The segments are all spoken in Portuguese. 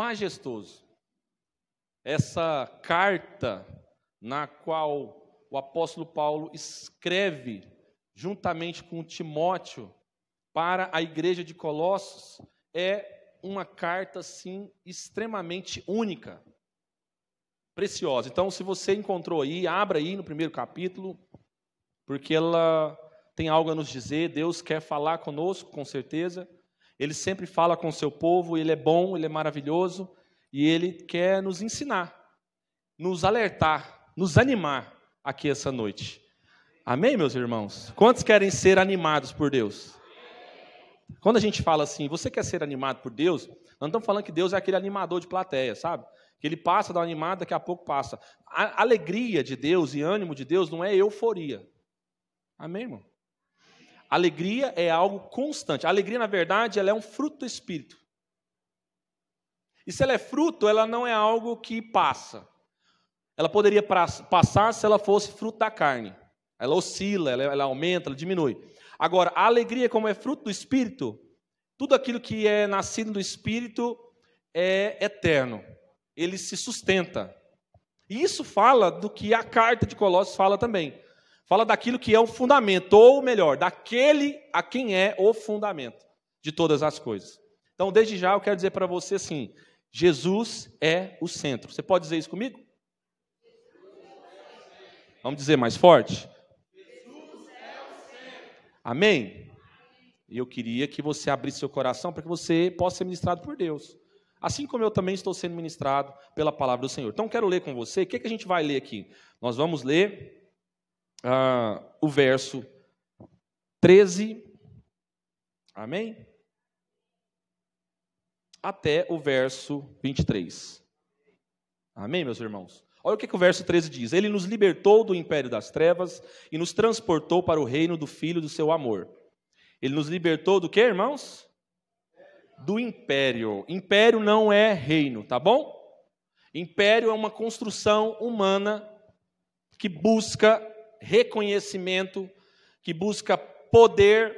majestoso. Essa carta na qual o apóstolo Paulo escreve juntamente com Timóteo para a igreja de Colossos é uma carta sim extremamente única, preciosa. Então, se você encontrou aí, abra aí no primeiro capítulo, porque ela tem algo a nos dizer. Deus quer falar conosco, com certeza. Ele sempre fala com o seu povo, ele é bom, ele é maravilhoso e ele quer nos ensinar, nos alertar, nos animar aqui essa noite. Amém, meus irmãos? Quantos querem ser animados por Deus? Quando a gente fala assim, você quer ser animado por Deus, nós não estamos falando que Deus é aquele animador de plateia, sabe? Que ele passa, dá uma animada, daqui a pouco passa. A alegria de Deus e ânimo de Deus não é euforia. Amém, irmão? Alegria é algo constante. A alegria, na verdade, ela é um fruto do Espírito. E se ela é fruto, ela não é algo que passa. Ela poderia passar se ela fosse fruto da carne. Ela oscila, ela, ela aumenta, ela diminui. Agora, a alegria, como é fruto do Espírito, tudo aquilo que é nascido do Espírito é eterno. Ele se sustenta. E isso fala do que a carta de Colossos fala também. Fala daquilo que é o fundamento, ou melhor, daquele a quem é o fundamento de todas as coisas. Então, desde já, eu quero dizer para você assim: Jesus é o centro. Você pode dizer isso comigo? Vamos dizer mais forte? Amém? E eu queria que você abrisse seu coração para que você possa ser ministrado por Deus. Assim como eu também estou sendo ministrado pela palavra do Senhor. Então, quero ler com você. O que, é que a gente vai ler aqui? Nós vamos ler uh, o verso 13. Amém? Até o verso 23. Amém, meus irmãos? Olha o que, que, o verso 13 diz: Ele nos libertou do império das trevas e nos transportou para o reino do Filho do seu amor. Ele nos libertou do que, irmãos? Do império. Império não é reino, tá bom? Império é uma construção humana que busca reconhecimento, que busca poder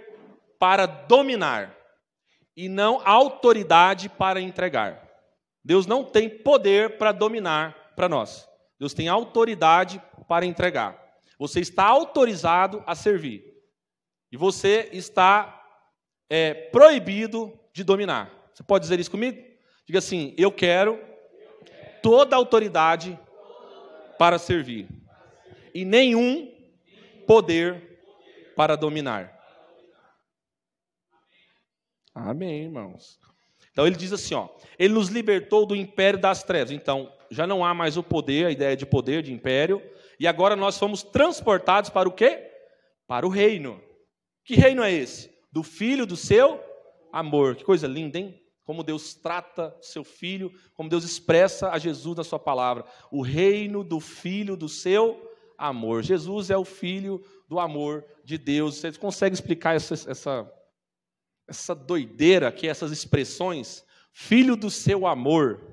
para dominar e não autoridade para entregar. Deus não tem poder para dominar para nós. Deus tem autoridade para entregar. Você está autorizado a servir. E você está é, proibido de dominar. Você pode dizer isso comigo? Diga assim: Eu quero toda autoridade para servir, e nenhum poder para dominar. Amém, irmãos. Então ele diz assim, ó, ele nos libertou do império das trevas. Então, já não há mais o poder, a ideia de poder, de império, e agora nós fomos transportados para o quê? Para o reino. Que reino é esse? Do filho do seu amor. Que coisa linda, hein? Como Deus trata seu filho, como Deus expressa a Jesus na sua palavra. O reino do filho do seu amor. Jesus é o filho do amor de Deus. Você consegue explicar essa, essa, essa doideira que essas expressões? Filho do seu amor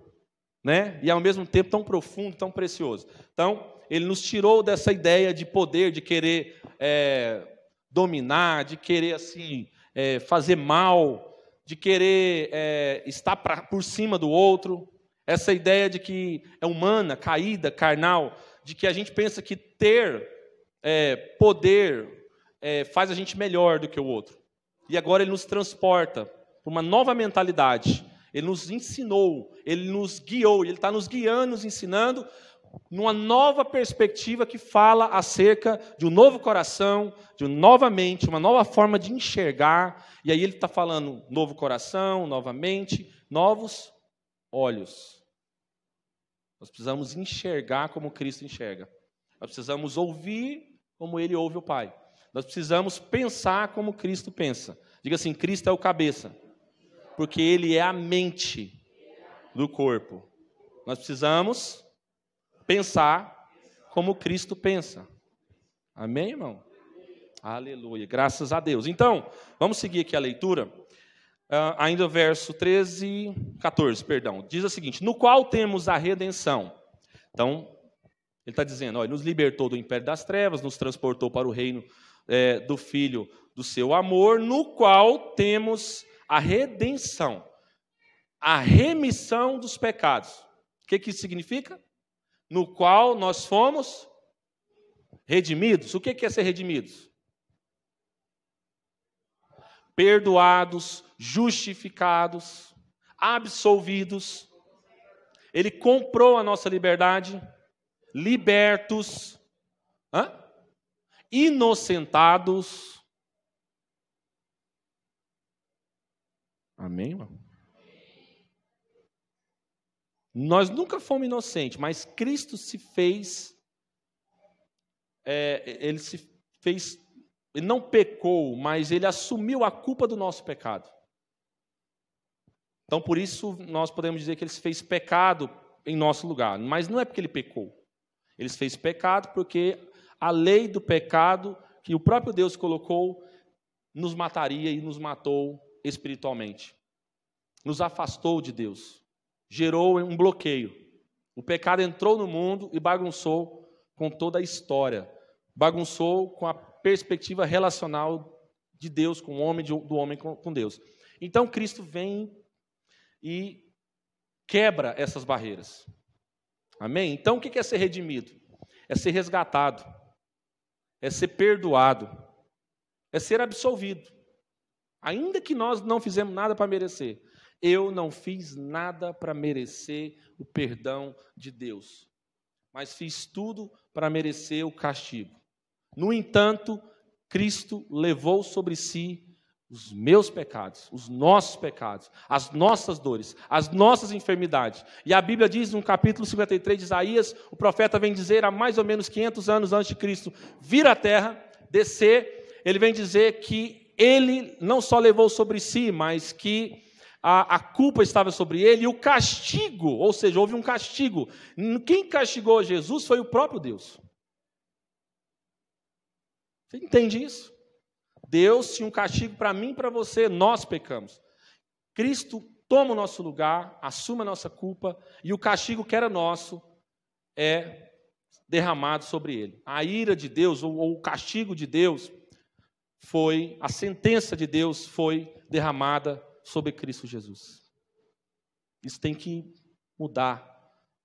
né? E ao mesmo tempo tão profundo, tão precioso. Então, ele nos tirou dessa ideia de poder, de querer é, dominar, de querer assim é, fazer mal, de querer é, estar pra, por cima do outro. Essa ideia de que é humana, caída, carnal, de que a gente pensa que ter é, poder é, faz a gente melhor do que o outro. E agora ele nos transporta para uma nova mentalidade ele nos ensinou, ele nos guiou, ele está nos guiando, nos ensinando numa nova perspectiva que fala acerca de um novo coração, de uma nova mente, uma nova forma de enxergar. E aí ele está falando novo coração, novamente, novos olhos. Nós precisamos enxergar como Cristo enxerga. Nós precisamos ouvir como ele ouve o Pai. Nós precisamos pensar como Cristo pensa. Diga assim: Cristo é o cabeça porque ele é a mente do corpo. Nós precisamos pensar como Cristo pensa. Amém, irmão? Aleluia, graças a Deus. Então, vamos seguir aqui a leitura. Uh, ainda o verso 13, 14, perdão. Diz o seguinte: No qual temos a redenção. Então, ele está dizendo: ó, nos libertou do império das trevas, nos transportou para o reino é, do Filho do seu amor, no qual temos a redenção, a remissão dos pecados. O que, que isso significa? No qual nós fomos redimidos. O que, que é ser redimidos? Perdoados, justificados, absolvidos. Ele comprou a nossa liberdade, libertos, hã? inocentados. Amém, irmão? Nós nunca fomos inocentes, mas Cristo se fez, é, ele se fez, ele não pecou, mas ele assumiu a culpa do nosso pecado. Então, por isso, nós podemos dizer que ele se fez pecado em nosso lugar, mas não é porque ele pecou. Ele se fez pecado porque a lei do pecado que o próprio Deus colocou nos mataria e nos matou espiritualmente. Nos afastou de Deus. Gerou um bloqueio. O pecado entrou no mundo e bagunçou com toda a história. Bagunçou com a perspectiva relacional de Deus com o homem, do homem com Deus. Então Cristo vem e quebra essas barreiras. Amém? Então o que é ser redimido? É ser resgatado, é ser perdoado, é ser absolvido. Ainda que nós não fizemos nada para merecer. Eu não fiz nada para merecer o perdão de Deus, mas fiz tudo para merecer o castigo. No entanto, Cristo levou sobre si os meus pecados, os nossos pecados, as nossas dores, as nossas enfermidades. E a Bíblia diz no capítulo 53 de Isaías, o profeta vem dizer há mais ou menos 500 anos antes de Cristo vir à terra, descer, ele vem dizer que ele não só levou sobre si, mas que a, a, culpa estava sobre ele e o castigo, ou seja, houve um castigo. Quem castigou Jesus foi o próprio Deus. Você entende isso? Deus tinha um castigo para mim e para você, nós pecamos. Cristo toma o nosso lugar, assume a nossa culpa e o castigo que era nosso é derramado sobre ele. A ira de Deus, ou, ou o castigo de Deus, foi, a sentença de Deus foi derramada sobre Cristo Jesus. Isso tem que mudar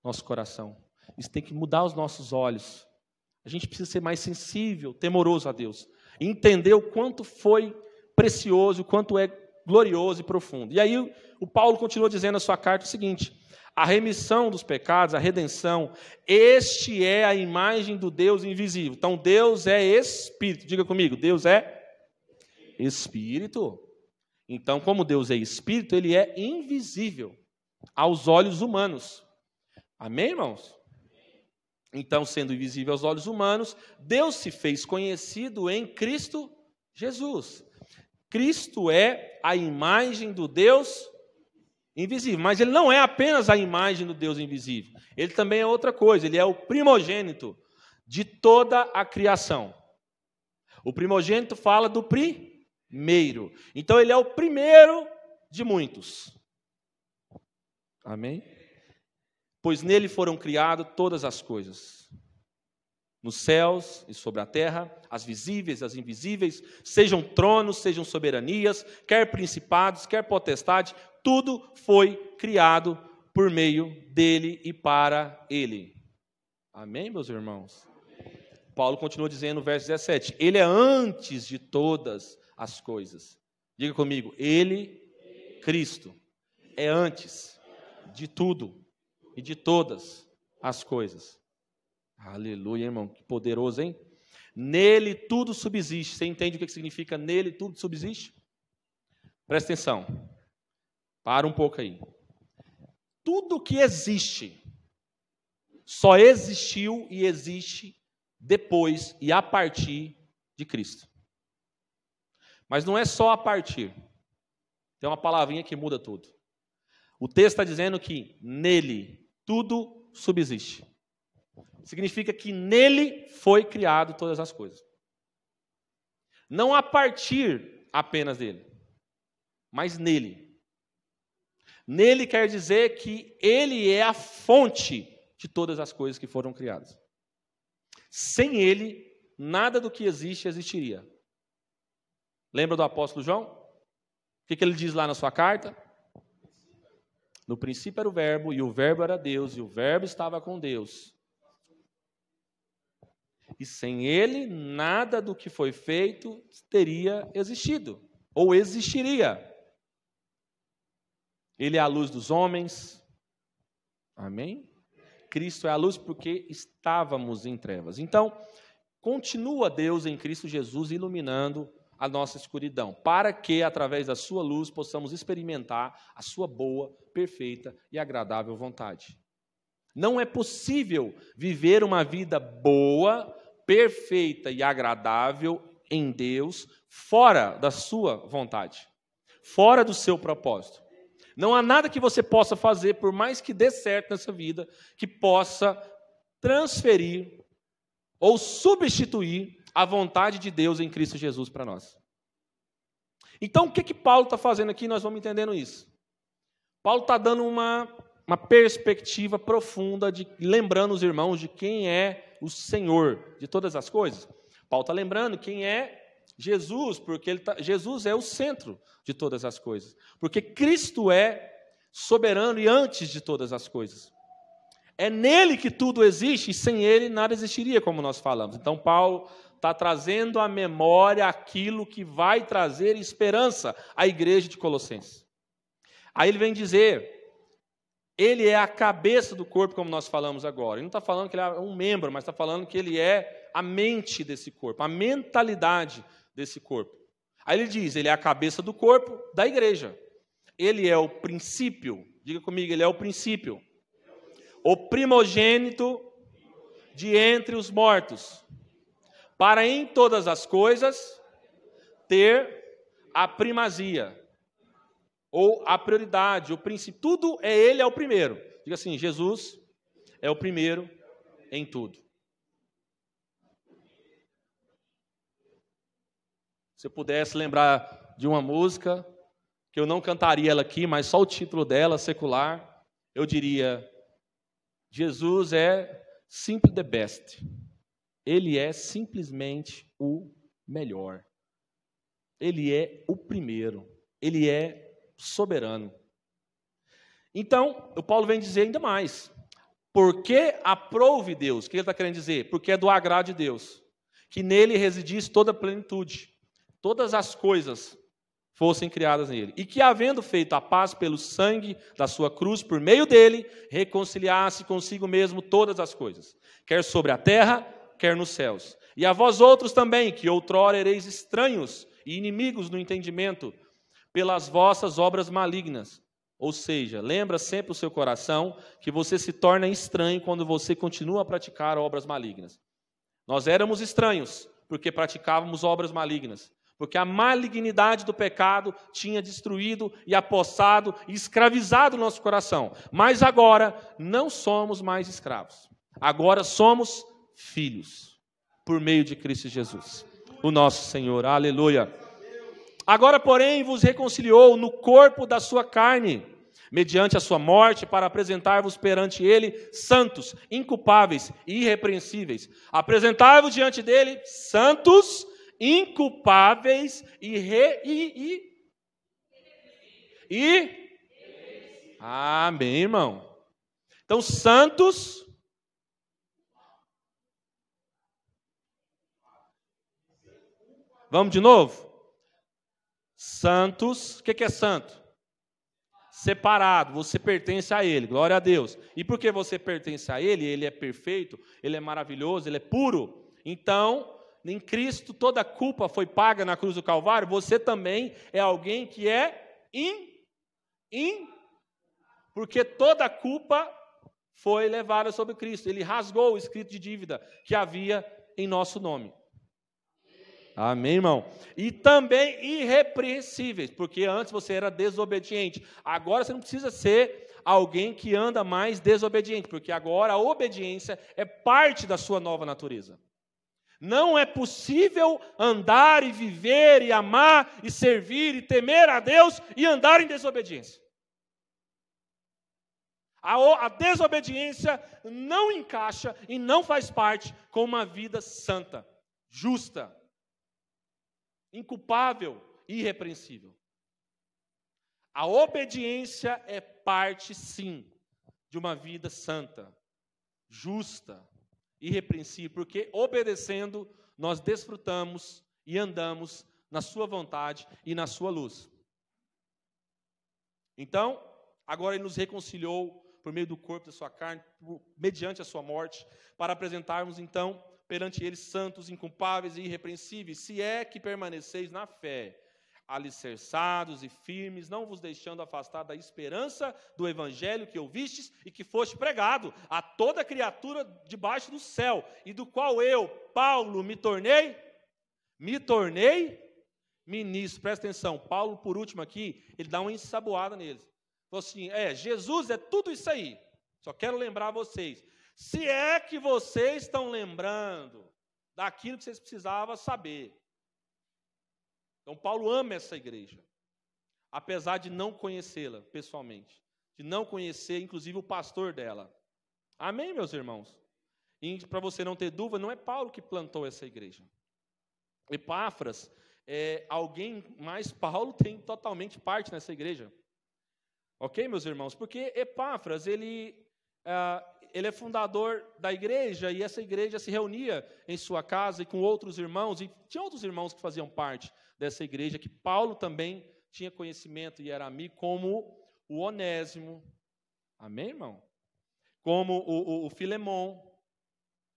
nosso coração. Isso tem que mudar os nossos olhos. A gente precisa ser mais sensível, temoroso a Deus. Entender o quanto foi precioso, o quanto é glorioso e profundo. E aí o Paulo continua dizendo na sua carta o seguinte: a remissão dos pecados, a redenção, este é a imagem do Deus invisível. Então Deus é espírito. Diga comigo, Deus é espírito. Então, como Deus é espírito, ele é invisível aos olhos humanos. Amém, irmãos? Então, sendo invisível aos olhos humanos, Deus se fez conhecido em Cristo Jesus. Cristo é a imagem do Deus invisível, mas ele não é apenas a imagem do Deus invisível. Ele também é outra coisa, ele é o primogênito de toda a criação. O primogênito fala do pri primeiro. Então ele é o primeiro de muitos. Amém? Pois nele foram criadas todas as coisas. Nos céus e sobre a terra, as visíveis, as invisíveis, sejam tronos, sejam soberanias, quer principados, quer potestade, tudo foi criado por meio dele e para ele. Amém, meus irmãos? Paulo continua dizendo no verso 17: Ele é antes de todas as coisas. Diga comigo, Ele, Cristo, é antes de tudo e de todas as coisas. Aleluia, irmão, que poderoso, hein? Nele tudo subsiste. Você entende o que significa nele tudo subsiste? Presta atenção. Para um pouco aí. Tudo que existe só existiu e existe depois e a partir de Cristo. Mas não é só a partir. Tem uma palavrinha que muda tudo. O texto está dizendo que nele tudo subsiste. Significa que nele foi criado todas as coisas. Não a partir apenas dele, mas nele. Nele quer dizer que ele é a fonte de todas as coisas que foram criadas. Sem ele, nada do que existe existiria. Lembra do apóstolo João? O que, ele diz lá na sua carta? No princípio era o Verbo, e o Verbo era Deus, e o Verbo estava com Deus. E sem ele, nada do que foi feito teria existido, ou existiria. Ele é a luz dos homens. Amém? Cristo é a luz porque estávamos em trevas. Então, continua Deus em Cristo Jesus iluminando a nossa escuridão, para que, através da sua luz, possamos experimentar a sua boa, perfeita e agradável vontade. Não é possível viver uma vida boa, perfeita e agradável em Deus fora da sua vontade, fora do seu propósito. Não há nada que você possa fazer, por mais que dê certo nessa vida, que possa transferir ou substituir a vontade de Deus em Cristo Jesus para nós. Então, o que, que Paulo está fazendo aqui? Nós vamos entendendo isso. Paulo está dando uma, uma perspectiva profunda, de lembrando os irmãos de quem é o Senhor de todas as coisas. Paulo está lembrando quem é Jesus, porque tá, Jesus é o centro de todas as coisas. Porque Cristo é soberano e antes de todas as coisas. É nele que tudo existe e sem ele nada existiria, como nós falamos. Então, Paulo está trazendo à memória aquilo que vai trazer esperança à igreja de Colossenses. Aí ele vem dizer, ele é a cabeça do corpo, como nós falamos agora. Ele não está falando que ele é um membro, mas está falando que ele é a mente desse corpo, a mentalidade desse corpo. Aí ele diz, ele é a cabeça do corpo da igreja. Ele é o princípio, diga comigo, ele é o princípio. O primogênito de entre os mortos para em todas as coisas ter a primazia, ou a prioridade, o princípio. Tudo é Ele é o primeiro. Diga assim: Jesus é o primeiro em tudo. Se eu pudesse lembrar de uma música, que eu não cantaria ela aqui, mas só o título dela, secular, eu diria: Jesus é simply the best. Ele é simplesmente o melhor. Ele é o primeiro. Ele é soberano. Então, o Paulo vem dizer ainda mais. Porque aprove Deus. O que ele está querendo dizer? Porque é do agrado de Deus. Que nele residisse toda a plenitude. Todas as coisas fossem criadas nele. E que, havendo feito a paz pelo sangue da sua cruz, por meio dele, reconciliasse consigo mesmo todas as coisas, quer sobre a terra, quer nos céus. E a vós outros também, que outrora ereis estranhos e inimigos no entendimento, pelas vossas obras malignas. Ou seja, lembra sempre o seu coração que você se torna estranho quando você continua a praticar obras malignas. Nós éramos estranhos porque praticávamos obras malignas, porque a malignidade do pecado tinha destruído e apossado e escravizado o nosso coração. Mas agora não somos mais escravos. Agora somos filhos, por meio de Cristo Jesus, o nosso Senhor. Aleluia. Agora, porém, vos reconciliou no corpo da sua carne, mediante a sua morte, para apresentar-vos perante ele santos, inculpáveis e irrepreensíveis. Apresentai-vos diante dele santos, inculpáveis e, re, e, e, e Amém, irmão. Então, santos, Vamos de novo? Santos, o que é santo? Separado, você pertence a Ele, glória a Deus. E porque você pertence a Ele, Ele é perfeito, Ele é maravilhoso, Ele é puro. Então, em Cristo toda culpa foi paga na cruz do Calvário, você também é alguém que é in, in, porque toda culpa foi levada sobre Cristo. Ele rasgou o escrito de dívida que havia em nosso nome. Amém, irmão? E também irrepreensíveis, porque antes você era desobediente. Agora você não precisa ser alguém que anda mais desobediente, porque agora a obediência é parte da sua nova natureza. Não é possível andar e viver e amar e servir e temer a Deus e andar em desobediência. A, a desobediência não encaixa e não faz parte com uma vida santa, justa, inculpável e irrepreensível. A obediência é parte, sim, de uma vida santa, justa, irrepreensível, porque obedecendo nós desfrutamos e andamos na Sua vontade e na Sua luz. Então, agora Ele nos reconciliou por meio do corpo da Sua carne, mediante a Sua morte, para apresentarmos então perante Ele santos, inculpáveis e irrepreensíveis, se é que permaneceis na fé alicerçados e firmes, não vos deixando afastar da esperança do evangelho que ouvistes e que foste pregado a toda criatura debaixo do céu, e do qual eu, Paulo, me tornei me tornei ministro. Presta atenção, Paulo, por último aqui, ele dá uma ensaboada neles. Falou assim: "É, Jesus é tudo isso aí. Só quero lembrar vocês, se é que vocês estão lembrando daquilo que vocês precisavam saber. Então, Paulo ama essa igreja, apesar de não conhecê-la pessoalmente, de não conhecer, inclusive, o pastor dela. Amém, meus irmãos? E para você não ter dúvida, não é Paulo que plantou essa igreja. Epáfras, é, alguém mais Paulo tem totalmente parte nessa igreja. Ok, meus irmãos? Porque Epáfras, ele, ah, ele é fundador da igreja e essa igreja se reunia em sua casa e com outros irmãos, e tinha outros irmãos que faziam parte dessa igreja, que Paulo também tinha conhecimento e era amigo, como o Onésimo, amém, irmão? Como o, o, o Filemon.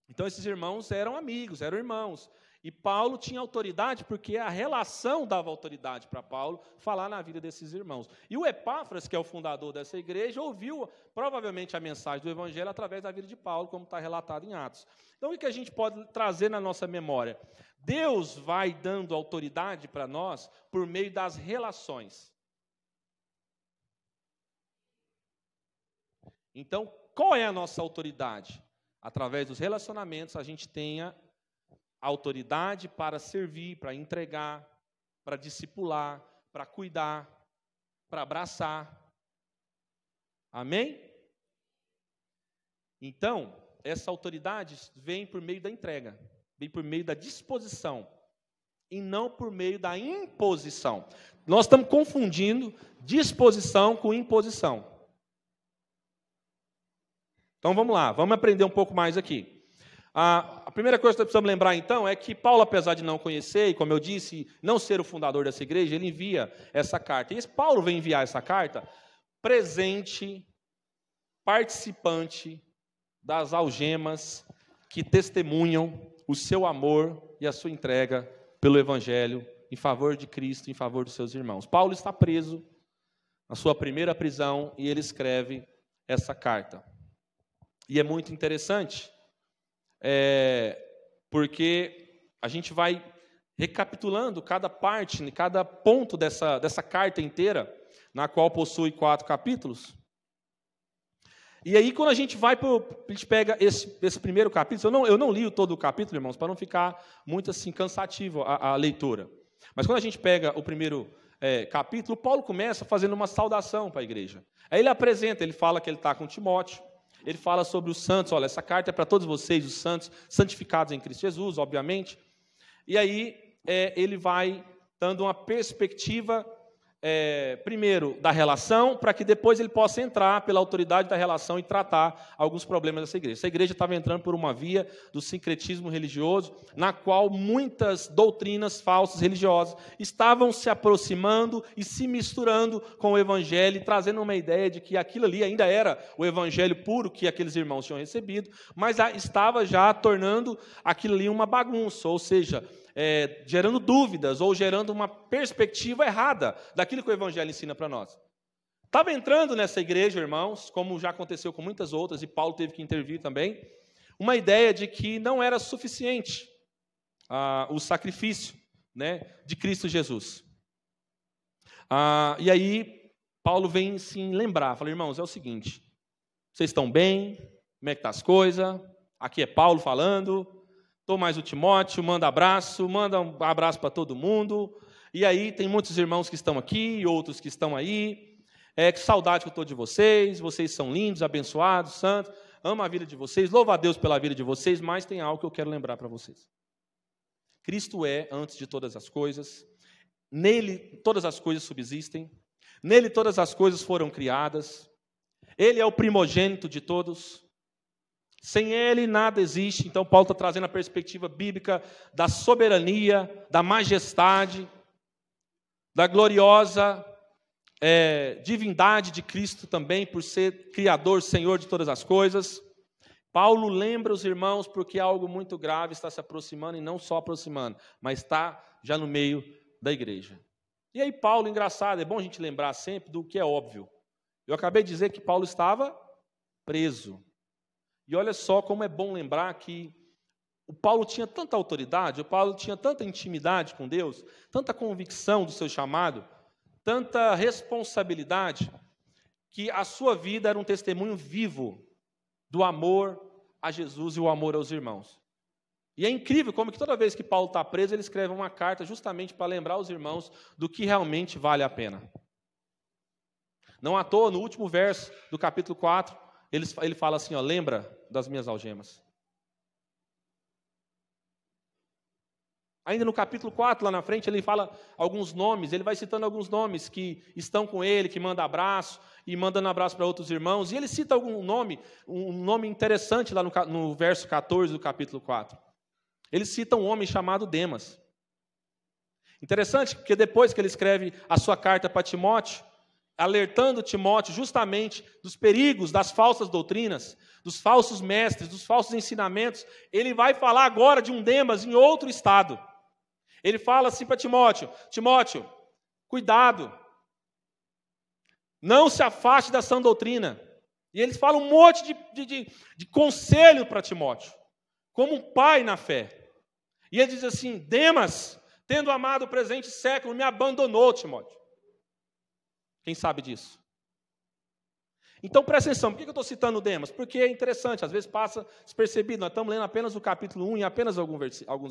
Então, esses irmãos eram amigos, eram irmãos. E Paulo tinha autoridade porque a relação dava autoridade para Paulo falar na vida desses irmãos. E o Epáfras, que é o fundador dessa igreja, ouviu provavelmente a mensagem do evangelho através da vida de Paulo, como está relatado em Atos. Então, o que a gente pode trazer na nossa memória? Deus vai dando autoridade para nós por meio das relações. Então, qual é a nossa autoridade? Através dos relacionamentos, a gente tenha autoridade para servir, para entregar, para discipular, para cuidar, para abraçar. Amém? Então, essa autoridade vem por meio da entrega vem por meio da disposição e não por meio da imposição. Nós estamos confundindo disposição com imposição. Então vamos lá, vamos aprender um pouco mais aqui. A, primeira coisa que nós precisamos lembrar então é que Paulo, apesar de não conhecer, e como eu disse, não ser o fundador dessa igreja, ele envia essa carta. E Paulo vem enviar essa carta presente, participante das algemas que testemunham o seu amor e a sua entrega pelo Evangelho em favor de Cristo, em favor dos seus irmãos. Paulo está preso na sua primeira prisão e ele escreve essa carta. E é muito interessante, é, porque a gente vai recapitulando cada parte, cada ponto dessa, dessa carta inteira, na qual possui quatro capítulos. E aí, quando a gente vai para. A gente pega esse, esse primeiro capítulo, eu não, eu não li todo o capítulo, irmãos, para não ficar muito assim cansativo a, a leitura. Mas quando a gente pega o primeiro é, capítulo, Paulo começa fazendo uma saudação para a igreja. Aí ele apresenta, ele fala que ele está com Timóteo, ele fala sobre os santos, olha, essa carta é para todos vocês, os santos, santificados em Cristo Jesus, obviamente. E aí é, ele vai dando uma perspectiva é, primeiro, da relação, para que depois ele possa entrar pela autoridade da relação e tratar alguns problemas dessa igreja. Essa igreja estava entrando por uma via do sincretismo religioso, na qual muitas doutrinas falsas religiosas estavam se aproximando e se misturando com o evangelho, trazendo uma ideia de que aquilo ali ainda era o evangelho puro que aqueles irmãos tinham recebido, mas estava já tornando aquilo ali uma bagunça, ou seja, é, gerando dúvidas ou gerando uma perspectiva errada daquilo que o Evangelho ensina para nós. Estava entrando nessa igreja, irmãos, como já aconteceu com muitas outras, e Paulo teve que intervir também, uma ideia de que não era suficiente ah, o sacrifício né, de Cristo Jesus. Ah, e aí, Paulo vem sim lembrar, fala, irmãos, é o seguinte, vocês estão bem? Como é que estão tá as coisas? Aqui é Paulo falando, Estou mais o Timóteo, manda abraço, manda um abraço para todo mundo. E aí tem muitos irmãos que estão aqui, outros que estão aí. É, que saudade que eu estou de vocês, vocês são lindos, abençoados, santos. Amo a vida de vocês, louvo a Deus pela vida de vocês, mas tem algo que eu quero lembrar para vocês. Cristo é antes de todas as coisas, nele todas as coisas subsistem, Nele todas as coisas foram criadas. Ele é o primogênito de todos. Sem ele nada existe. Então, Paulo está trazendo a perspectiva bíblica da soberania, da majestade, da gloriosa é, divindade de Cristo também, por ser Criador, Senhor de todas as coisas. Paulo lembra os irmãos porque algo muito grave está se aproximando, e não só aproximando, mas está já no meio da igreja. E aí, Paulo, engraçado, é bom a gente lembrar sempre do que é óbvio. Eu acabei de dizer que Paulo estava preso. E olha só como é bom lembrar que o Paulo tinha tanta autoridade, o Paulo tinha tanta intimidade com Deus, tanta convicção do seu chamado, tanta responsabilidade, que a sua vida era um testemunho vivo do amor a Jesus e o amor aos irmãos. E é incrível como que toda vez que Paulo está preso, ele escreve uma carta justamente para lembrar os irmãos do que realmente vale a pena. Não à toa, no último verso do capítulo 4, ele, ele fala assim: ó, lembra das minhas algemas. Ainda no capítulo 4, lá na frente, ele fala alguns nomes, ele vai citando alguns nomes que estão com ele, que manda abraço, e mandando abraço para outros irmãos. E ele cita algum nome, um nome interessante lá no, no verso 14 do capítulo 4. Ele cita um homem chamado Demas. Interessante, porque depois que ele escreve a sua carta para Timóteo, alertando Timóteo justamente dos perigos das falsas doutrinas, dos falsos mestres, dos falsos ensinamentos, ele vai falar agora de um Demas em outro estado. Ele fala assim para Timóteo: Timóteo, cuidado, não se afaste da sã doutrina. E eles falam um monte de, de, de, de conselho para Timóteo, como um pai na fé. E ele diz assim: Demas, tendo amado o presente século, me abandonou, Timóteo. Quem sabe disso? Então presta atenção, por que eu estou citando Demas? Porque é interessante, às vezes passa despercebido, nós estamos lendo apenas o capítulo 1 e apenas alguns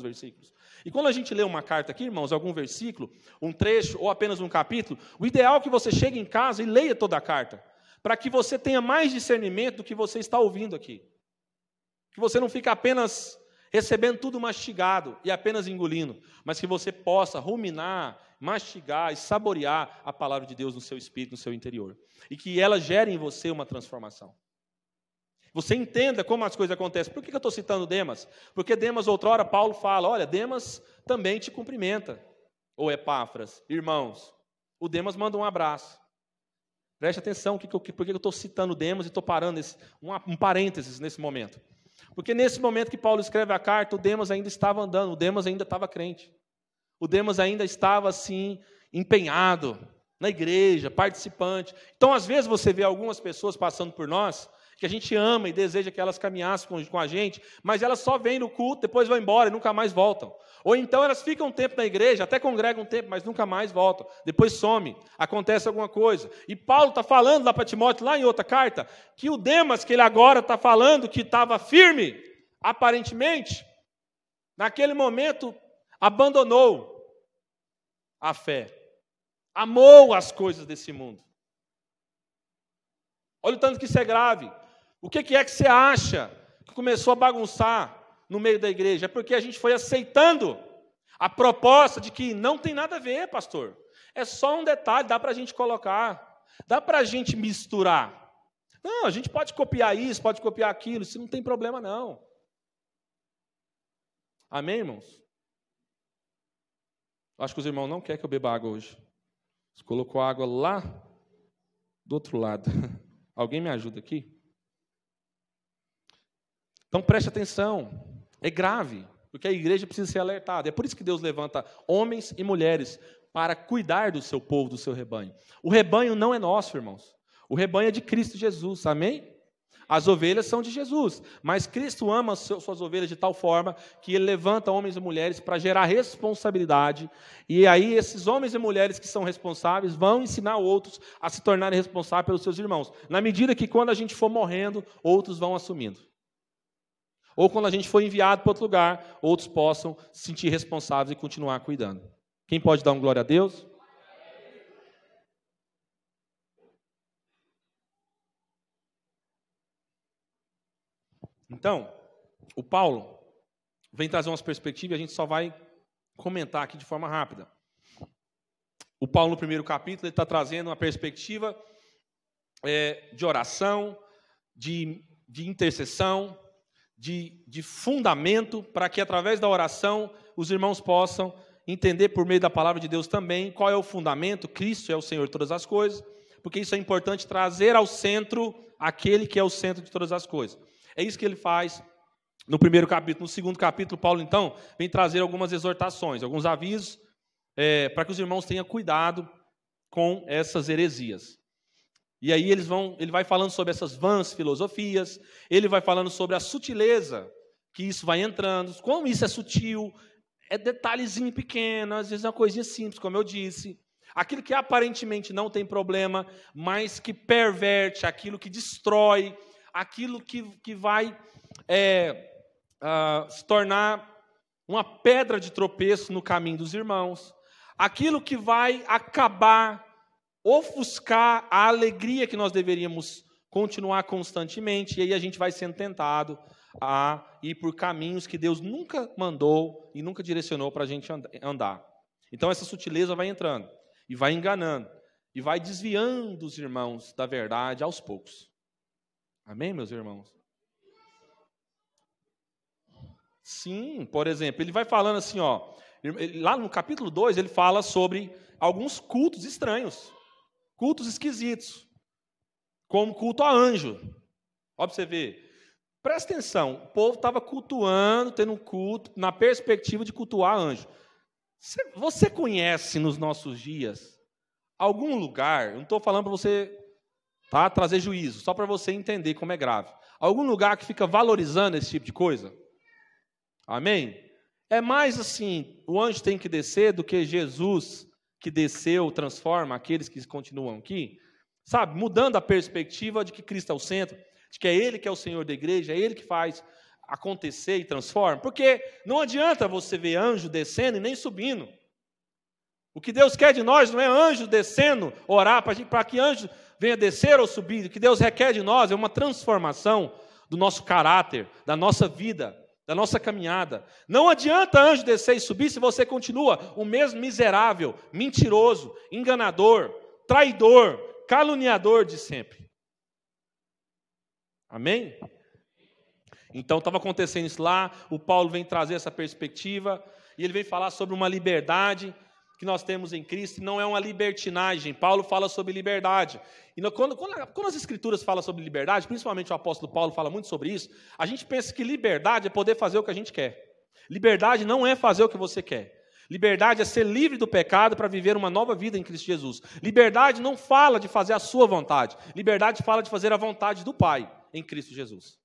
versículos. E quando a gente lê uma carta aqui, irmãos, algum versículo, um trecho ou apenas um capítulo, o ideal é que você chegue em casa e leia toda a carta, para que você tenha mais discernimento do que você está ouvindo aqui. Que você não fique apenas recebendo tudo mastigado e apenas engolindo, mas que você possa ruminar, mastigar e saborear a palavra de Deus no seu espírito, no seu interior, e que ela gere em você uma transformação. Você entenda como as coisas acontecem. Por que eu estou citando Demas? Porque Demas, outrora, Paulo fala: olha, Demas também te cumprimenta. Ou Epáfras, irmãos, o Demas manda um abraço. Preste atenção, por que eu estou citando Demas e estou parando esse, um, um parênteses nesse momento. Porque nesse momento que Paulo escreve a carta, o Demas ainda estava andando, o Demas ainda estava crente. O Demas ainda estava assim, empenhado na igreja, participante. Então, às vezes, você vê algumas pessoas passando por nós, que a gente ama e deseja que elas caminhassem com, a gente, mas elas só vêm no culto, depois vão embora e nunca mais voltam. Ou então elas ficam um tempo na igreja, até congregam um tempo, mas nunca mais voltam. Depois some, acontece alguma coisa. E Paulo está falando lá para Timóteo, lá em outra carta, que o Demas, que ele agora está falando que estava firme, aparentemente, naquele momento abandonou a fé, amou as coisas desse mundo. Olha o tanto que isso é grave. O que é que você acha que começou a bagunçar no meio da igreja? É porque a gente foi aceitando a proposta de que não tem nada a ver, pastor. É só um detalhe, dá para a gente colocar, dá para a gente misturar. Não, a gente pode copiar isso, pode copiar aquilo, isso não tem problema não. Amém, irmãos? Acho que os irmãos não querem que eu beba água hoje. Você colocou água lá do outro lado. Alguém me ajuda aqui? Então preste atenção. É grave, porque a igreja precisa ser alertada. É por isso que Deus levanta homens e mulheres para cuidar do seu povo, do seu rebanho. O rebanho não é nosso, irmãos. O rebanho é de Cristo Jesus. Amém? As ovelhas são de Jesus, mas Cristo ama suas ovelhas de tal forma que ele levanta homens e mulheres para gerar responsabilidade, e aí esses homens e mulheres que são responsáveis vão ensinar outros a se tornarem responsáveis pelos seus irmãos, na medida que quando a gente for morrendo, outros vão assumindo. Ou quando a gente for enviado para outro lugar, outros possam se sentir responsáveis e continuar cuidando. Quem pode dar um glória a Deus? Então, o Paulo vem trazer umas perspectivas e a gente só vai comentar aqui de forma rápida. o Paulo, no primeiro capítulo, ele está trazendo uma perspectiva é, de oração, de, de intercessão, de, de fundamento, para que através da oração os irmãos possam entender por meio da palavra de Deus também qual é o fundamento, Cristo é o Senhor de todas as coisas, porque isso é importante trazer ao centro aquele que é o centro de todas as coisas. É isso que ele faz no primeiro capítulo. No segundo capítulo, Paulo, então, vem trazer algumas exortações, alguns avisos, é, para que os irmãos tenham cuidado com essas heresias. E aí eles vão, ele vai falando sobre essas vãs filosofias, ele vai falando sobre a sutileza que isso vai entrando, como isso é sutil, é detalhezinho pequeno, às vezes é uma coisinha simples, como eu disse. Aquilo que aparentemente não tem problema, mas que perverte, aquilo que destrói, aquilo que, que vai é, uh, se tornar uma pedra de tropeço no caminho dos irmãos, aquilo que vai acabar, ofuscar a alegria que nós deveríamos continuar constantemente, e aí a gente vai sendo tentado a ir por caminhos que Deus nunca mandou e nunca direcionou para a gente andar. Então essa sutileza vai entrando e vai enganando e vai desviando os irmãos da verdade aos poucos. Amém, meus irmãos? Sim, por exemplo, ele vai falando assim, ó, lá no capítulo 2, ele fala sobre alguns cultos estranhos, cultos esquisitos, como culto a anjo. Ó, para você ver, Presta atenção, o povo estava cultuando, tendo um culto, na perspectiva de cultuar anjo. Você conhece nos nossos dias algum lugar, não estou falando para você tá, trazer juízo, só para você entender como é grave. Algum lugar que fica valorizando esse tipo de coisa? Amém? É mais assim, o anjo tem que descer do que Jesus que desceu, transforma aqueles que continuam aqui. Sabe, mudando a perspectiva de que Cristo é o centro de que é Ele que é o Senhor da igreja, é Ele que faz acontecer e transforma. Porque não adianta você ver anjo descendo e nem subindo. O que Deus quer de nós não é anjo descendo, orar para que anjo venha descer ou subir. O que Deus requer de nós é uma transformação do nosso caráter, da nossa vida, da nossa caminhada. Não adianta anjo descer e subir se você continua o mesmo miserável, mentiroso, enganador, traidor, caluniador de sempre. Amém? Então estava acontecendo isso lá, o Paulo vem trazer essa perspectiva, e ele vem falar sobre uma liberdade que nós temos em Cristo, não é uma libertinagem. Paulo fala sobre liberdade. E quando, quando, quando, as escrituras falam sobre liberdade, principalmente o apóstolo Paulo fala muito sobre isso, a gente pensa que liberdade é poder fazer o que a gente quer. Liberdade não é fazer o que você quer. Liberdade é ser livre do pecado para viver uma nova vida em Cristo Jesus. Liberdade não fala de fazer a sua vontade. Liberdade fala de fazer a vontade do Pai em Cristo Jesus.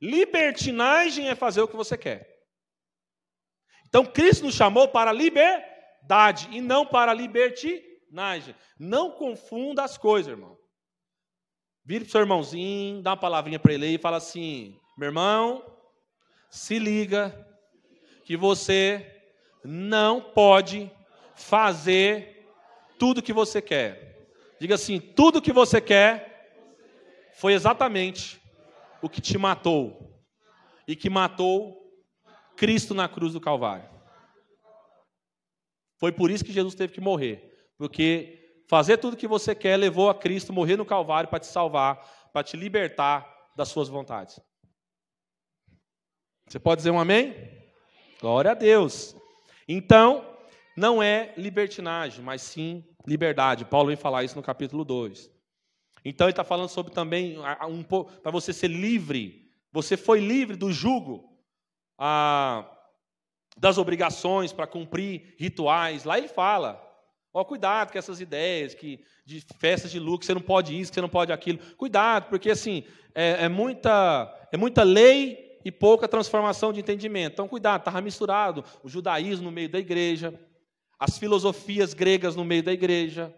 Libertinagem é fazer o que você quer. Então Cristo nos chamou para liberdade e não para libertinagem. Não confunda as coisas, irmão. Vire para o seu irmãozinho, dá uma palavrinha para ele e fala assim: meu irmão, se liga que você não pode fazer tudo que você quer. Diga assim: tudo que você quer foi exatamente o que te matou e que matou Cristo na cruz do Calvário. Foi por isso que Jesus teve que morrer, porque fazer tudo o que você quer levou a Cristo morrer no Calvário para te salvar, para te libertar das suas vontades. Você pode dizer um amém? Glória a Deus. Então, não é libertinagem, mas sim liberdade. Paulo vem falar isso no capítulo 2. Então ele está falando sobre também um pouco para você ser livre. Você foi livre do jugo, a, das obrigações para cumprir rituais. Lá ele fala. Ó, cuidado com essas ideias que, de festas de que você não pode isso, você não pode aquilo. Cuidado, porque assim, é, é muita, é muita lei e pouca transformação de entendimento. Então, cuidado, estava misturado o judaísmo no meio da igreja, as filosofias gregas no meio da igreja.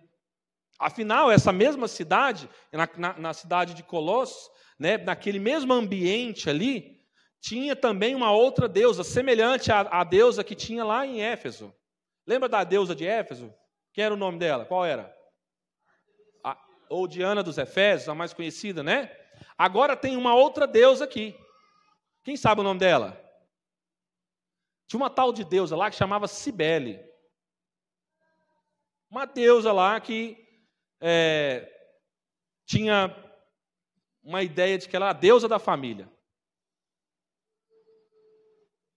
Afinal, essa mesma cidade, na, na, na cidade de Colossos, né, naquele mesmo ambiente ali, tinha também uma outra deusa, semelhante à, à deusa que tinha lá em Éfeso. Lembra da deusa de Éfeso? Quem era o nome dela? Qual era? A, ou Diana dos Efésios, a mais conhecida, né? Agora tem uma outra deusa aqui. Quem sabe o nome dela? Tinha uma tal de deusa lá que chamava Cibele. Uma deusa lá que é, tinha uma ideia de que ela era a deusa da família.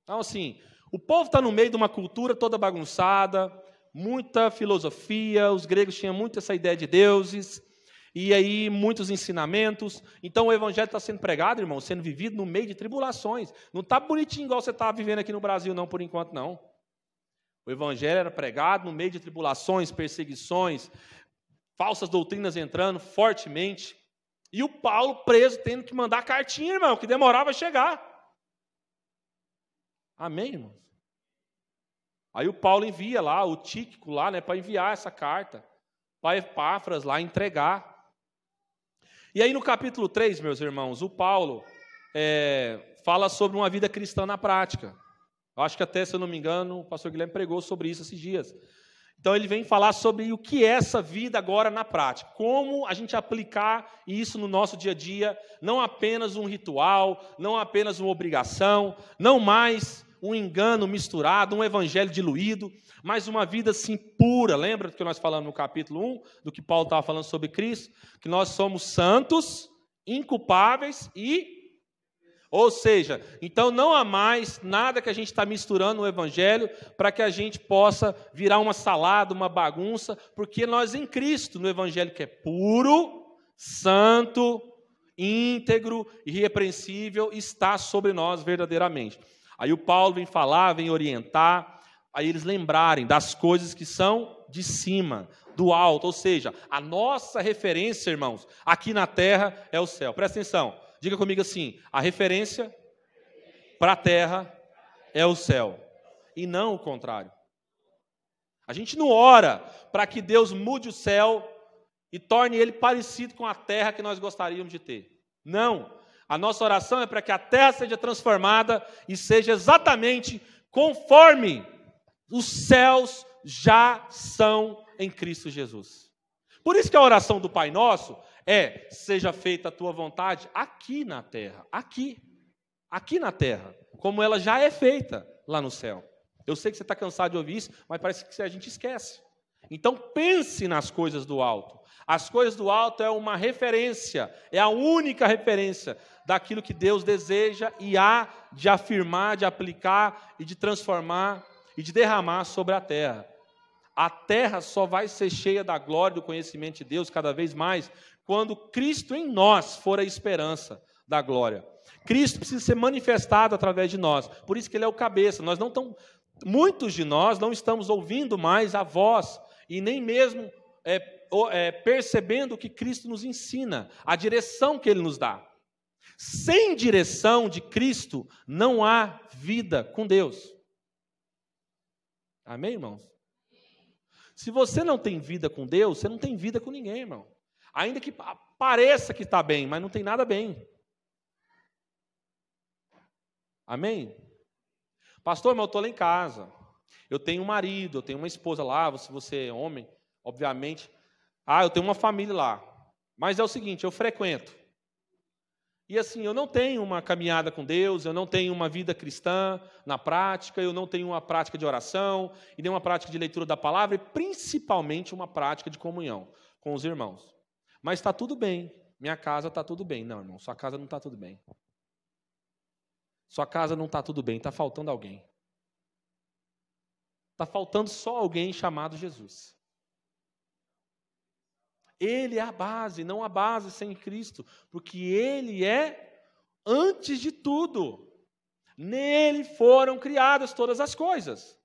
Então, assim, o povo está no meio de uma cultura toda bagunçada, muita filosofia, os gregos tinham muito essa ideia de deuses, e aí muitos ensinamentos. Então o evangelho está sendo pregado, irmão, sendo vivido no meio de tribulações. Não está bonitinho igual você está vivendo aqui no Brasil, não, por enquanto, não. O evangelho era pregado no meio de tribulações, perseguições, falsas doutrinas entrando fortemente. E o Paulo preso tendo que mandar cartinha, irmão, que demorava a chegar. Amém, irmãos? Aí o Paulo envia lá, o Tíquico lá, né, para enviar essa carta, para Epáfras lá entregar. E aí no capítulo 3, meus irmãos, o Paulo é, fala sobre uma vida cristã na prática. Eu acho que até, se eu não me engano, o pastor Guilherme pregou sobre isso esses dias. Então ele vem falar sobre o que é essa vida agora na prática, como a gente aplicar isso no nosso dia a dia, não apenas um ritual, não apenas uma obrigação, não mais um engano misturado, um evangelho diluído, mas uma vida assim pura. Lembra do que nós falamos no capítulo 1, do que Paulo estava falando sobre Cristo? Que nós somos santos, inculpáveis e ou seja, então não há mais nada que a gente está misturando no Evangelho para que a gente possa virar uma salada, uma bagunça, porque nós em Cristo, no Evangelho que é puro, santo, íntegro, irrepreensível, está sobre nós verdadeiramente. Aí o Paulo vem falar, vem orientar, aí eles lembrarem das coisas que são de cima, do alto, ou seja, a nossa referência, irmãos, aqui na terra é o céu. Presta atenção. Diga comigo assim: a referência para a terra é o céu, e não o contrário. A gente não ora para que Deus mude o céu e torne ele parecido com a terra que nós gostaríamos de ter. Não. A nossa oração é para que a terra seja transformada e seja exatamente conforme os céus já são em Cristo Jesus. Por isso que a oração do Pai Nosso é: seja feita a tua vontade aqui na terra, aqui, aqui na terra, como ela já é feita lá no céu. Eu sei que você está cansado de ouvir isso, mas parece que a gente esquece. Então pense nas coisas do alto. As coisas do alto é uma referência, é a única referência daquilo que Deus deseja e há de afirmar, de aplicar e de transformar e de derramar sobre a terra. A terra só vai ser cheia da glória e do conhecimento de Deus cada vez mais quando Cristo em nós for a esperança da glória. Cristo precisa ser manifestado através de nós. Por isso que ele é o cabeça. Nós não estamos, muitos de nós não estamos ouvindo mais a voz e nem mesmo é, é, percebendo o que Cristo nos ensina, a direção que ele nos dá. Sem direção de Cristo não há vida com Deus. Amém, irmãos? Se você não tem vida com Deus, você não tem vida com ninguém, irmão. Ainda que pareça que está bem, mas não tem nada bem. Amém? Pastor, mas eu estou lá em casa. Eu tenho um marido, eu tenho uma esposa lá, se você é homem, obviamente. Ah, eu tenho uma família lá. Mas é o seguinte, eu frequento. E assim, eu não tenho uma caminhada com Deus, eu não tenho uma vida cristã na prática, eu não tenho uma prática de oração, e nem uma prática de leitura da palavra, e principalmente uma prática de comunhão com os irmãos. Mas está tudo bem. Minha casa está tudo bem. Não, irmão, sua casa não está tudo bem. Sua casa não está tudo bem, está faltando alguém. Está faltando só alguém chamado Jesus. Ele é a base, não a base sem Cristo, porque Ele é antes de tudo. Nele foram criadas todas as coisas.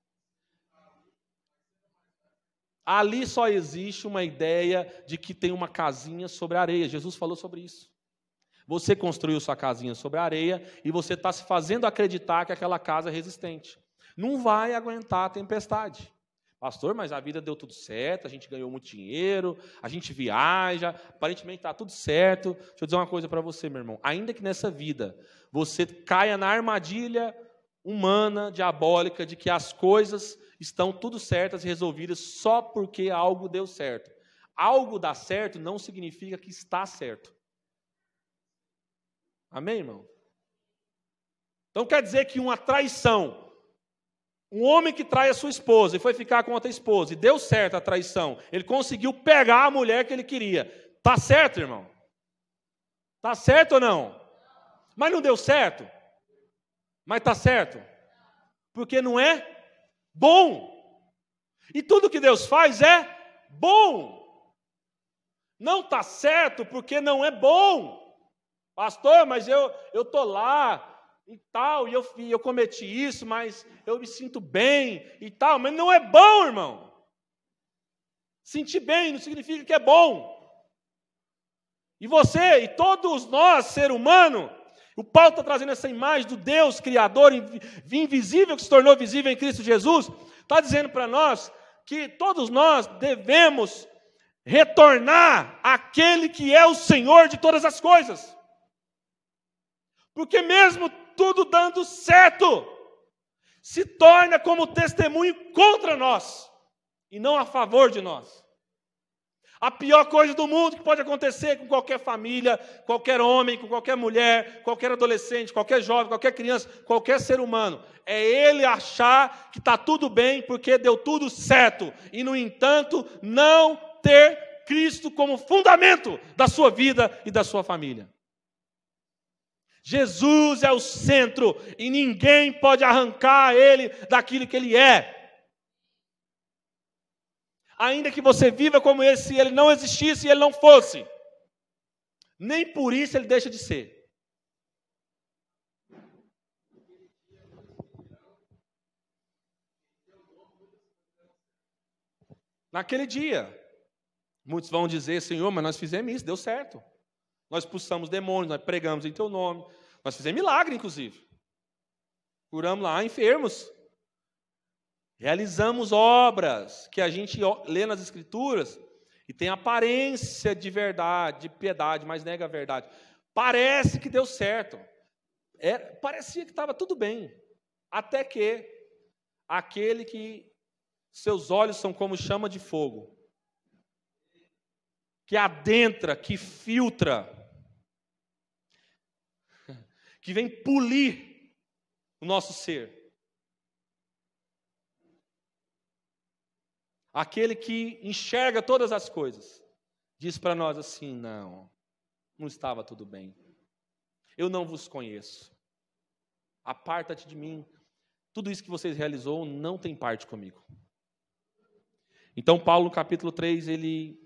Ali só existe uma ideia de que tem uma casinha sobre a areia. Jesus falou sobre isso. Você construiu sua casinha sobre a areia e você está se fazendo acreditar que aquela casa é resistente. Não vai aguentar a tempestade. Pastor, mas a vida deu tudo certo, a gente ganhou muito dinheiro, a gente viaja, aparentemente está tudo certo. Deixa eu dizer uma coisa para você, meu irmão. Ainda que nessa vida você caia na armadilha humana, diabólica, de que as coisas estão tudo certas e resolvidas só porque algo deu certo. Algo dá certo não significa que está certo. Amém, irmão? Então quer dizer que uma traição Um homem que trai a sua esposa e foi ficar com outra esposa e deu certo a traição, ele conseguiu pegar a mulher que ele queria. Tá certo, irmão? Tá certo ou não? Mas não deu certo. Mas tá certo. Porque não é bom. E tudo que Deus faz é bom. Não tá certo porque não é bom. Pastor, mas eu tô lá e tal, e eu, eu cometi isso, mas eu me sinto bem e tal, mas não é bom, irmão. Sentir bem não significa que é bom. E você e todos nós, ser humano, o Paulo está trazendo essa imagem do Deus Criador invisível que se tornou visível em Cristo Jesus, está dizendo para nós que todos nós devemos retornar àquele que é o Senhor de todas as coisas. Porque mesmo tudo dando certo, se torna como testemunho contra nós e não a favor de nós. A pior coisa do mundo que pode acontecer com qualquer família, qualquer homem, com qualquer mulher, qualquer adolescente, qualquer jovem, qualquer criança, qualquer ser humano, é ele achar que está tudo bem porque deu tudo certo e, no entanto, não ter Cristo como fundamento da sua vida e da sua família. Jesus é o centro e ninguém pode arrancar ele daquilo que ele é. Ainda que você viva como ele, se ele não existisse e ele não fosse, nem por isso ele deixa de ser. Naquele dia, muitos vão dizer: Senhor, mas nós fizemos isso, deu certo. Nós expulsamos demônios, nós pregamos em teu nome. Nós fizemos milagre, inclusive. Curamos lá enfermos. Realizamos obras que a gente lê nas Escrituras e tem aparência de verdade, de piedade, mas nega a verdade. Parece que deu certo. É, parecia que estava tudo bem. Até que aquele que seus olhos são como chama de fogo, que adentra, que filtra, que vem polir o nosso ser. Aquele que enxerga todas as coisas, diz para nós assim: não, não estava tudo bem. Eu não vos conheço. Aparta-te de mim. Tudo isso que vocês realizou não tem parte comigo. Então, Paulo, no capítulo 3, ele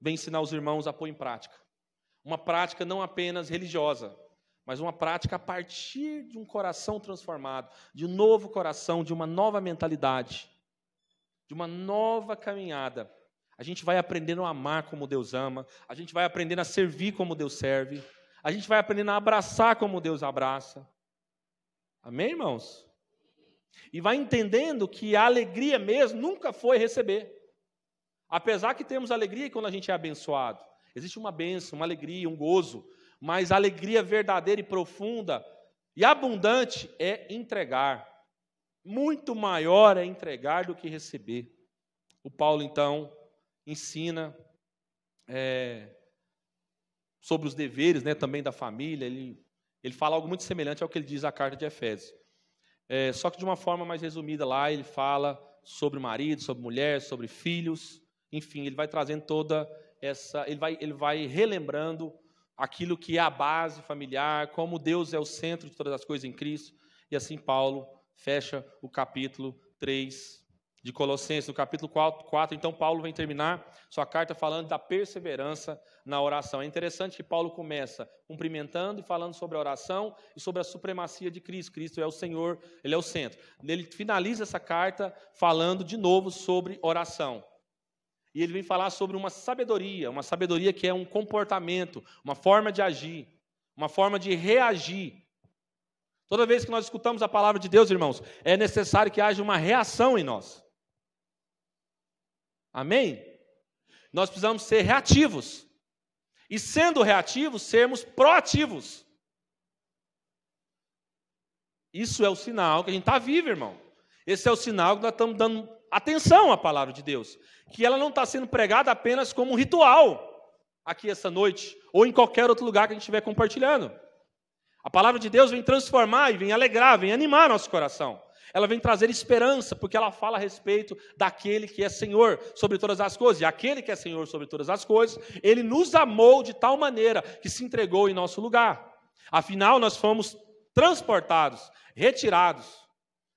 vem ensinar os irmãos a pôr em prática. Uma prática não apenas religiosa, mas uma prática a partir de um coração transformado, de um novo coração, de uma nova mentalidade, de uma nova caminhada. A gente vai aprendendo a amar como Deus ama, a gente vai aprendendo a servir como Deus serve, a gente vai aprendendo a abraçar como Deus abraça. Amém, irmãos? E vai entendendo que a alegria mesmo nunca foi receber. Apesar que temos alegria quando a gente é abençoado. Existe uma bênção, uma alegria, um gozo mas a alegria verdadeira e profunda e abundante é entregar. Muito maior é entregar do que receber. O Paulo, então, ensina é, sobre os deveres né, também da família. Ele, ele fala algo muito semelhante ao que ele diz na carta de Efésios. É, só que de uma forma mais resumida lá, ele fala sobre marido, sobre mulher, sobre filhos. Enfim, ele vai trazendo toda essa. Ele vai, ele vai relembrando aquilo que é a base familiar, como Deus é o centro de todas as coisas em Cristo. E assim Paulo fecha o capítulo 3 de Colossenses. No capítulo 4, 4, então, Paulo vem terminar sua carta falando da perseverança na oração. É interessante que Paulo começa cumprimentando e falando sobre a oração e sobre a supremacia de Cristo. Cristo é o Senhor, ele é o centro. Ele finaliza essa carta falando de novo sobre oração. E ele vem falar sobre uma sabedoria, uma sabedoria que é um comportamento, uma forma de agir, uma forma de reagir. Toda vez que nós escutamos a palavra de Deus, irmãos, é necessário que haja uma reação em nós. Amém? Nós precisamos ser reativos. E sendo reativos, sermos proativos. Isso é o sinal que a gente está vivo, irmão. Esse é o sinal que nós estamos dando atenção à palavra de Deus, que ela não está sendo pregada apenas como um ritual aqui essa noite, ou em qualquer outro lugar que a gente estiver compartilhando. A palavra de Deus vem transformar e vem alegrar, vem animar nosso coração. ela vem trazer esperança, porque ela fala a respeito daquele que é Senhor sobre todas as coisas. E aquele que é Senhor sobre todas as coisas, ele nos amou de tal maneira que se entregou em nosso lugar. Afinal, nós fomos transportados, retirados,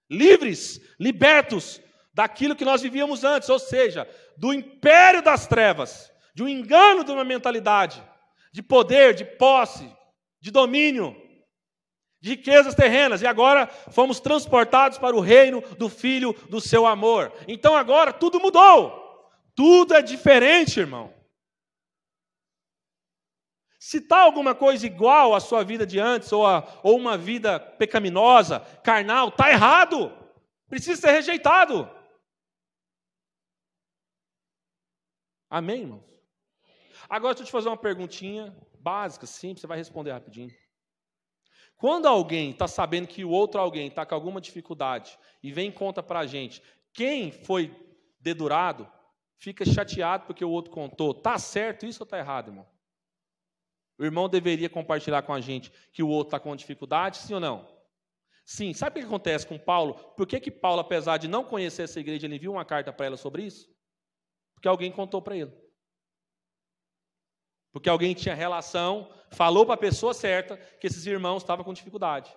livres, libertos daquilo que nós vivíamos antes, ou seja, do império das trevas, de um engano de uma mentalidade, de poder, de posse, de domínio, de riquezas terrenas, e agora fomos transportados para o reino do Filho do seu amor. Então agora tudo mudou, tudo é diferente, irmão. Se está alguma coisa igual à sua vida de antes, ou, a, ou uma vida pecaminosa, carnal, está errado, precisa ser rejeitado. Amém, irmãos? Agora deixa eu te fazer uma perguntinha básica, simples, você vai responder rapidinho. Quando alguém está sabendo que o outro alguém está com alguma dificuldade e vem e conta para a gente, quem foi dedurado, fica chateado porque o outro contou. Está certo isso ou está errado, irmão? O irmão deveria compartilhar com a gente que o outro está com dificuldade, sim ou não? Sim. Sabe o que acontece com Paulo? Por que, que Paulo, apesar de não conhecer essa igreja, ele enviou uma carta para ela sobre isso? Porque alguém contou para ele. Porque alguém tinha relação, falou para a pessoa certa que esses irmãos estavam com dificuldade.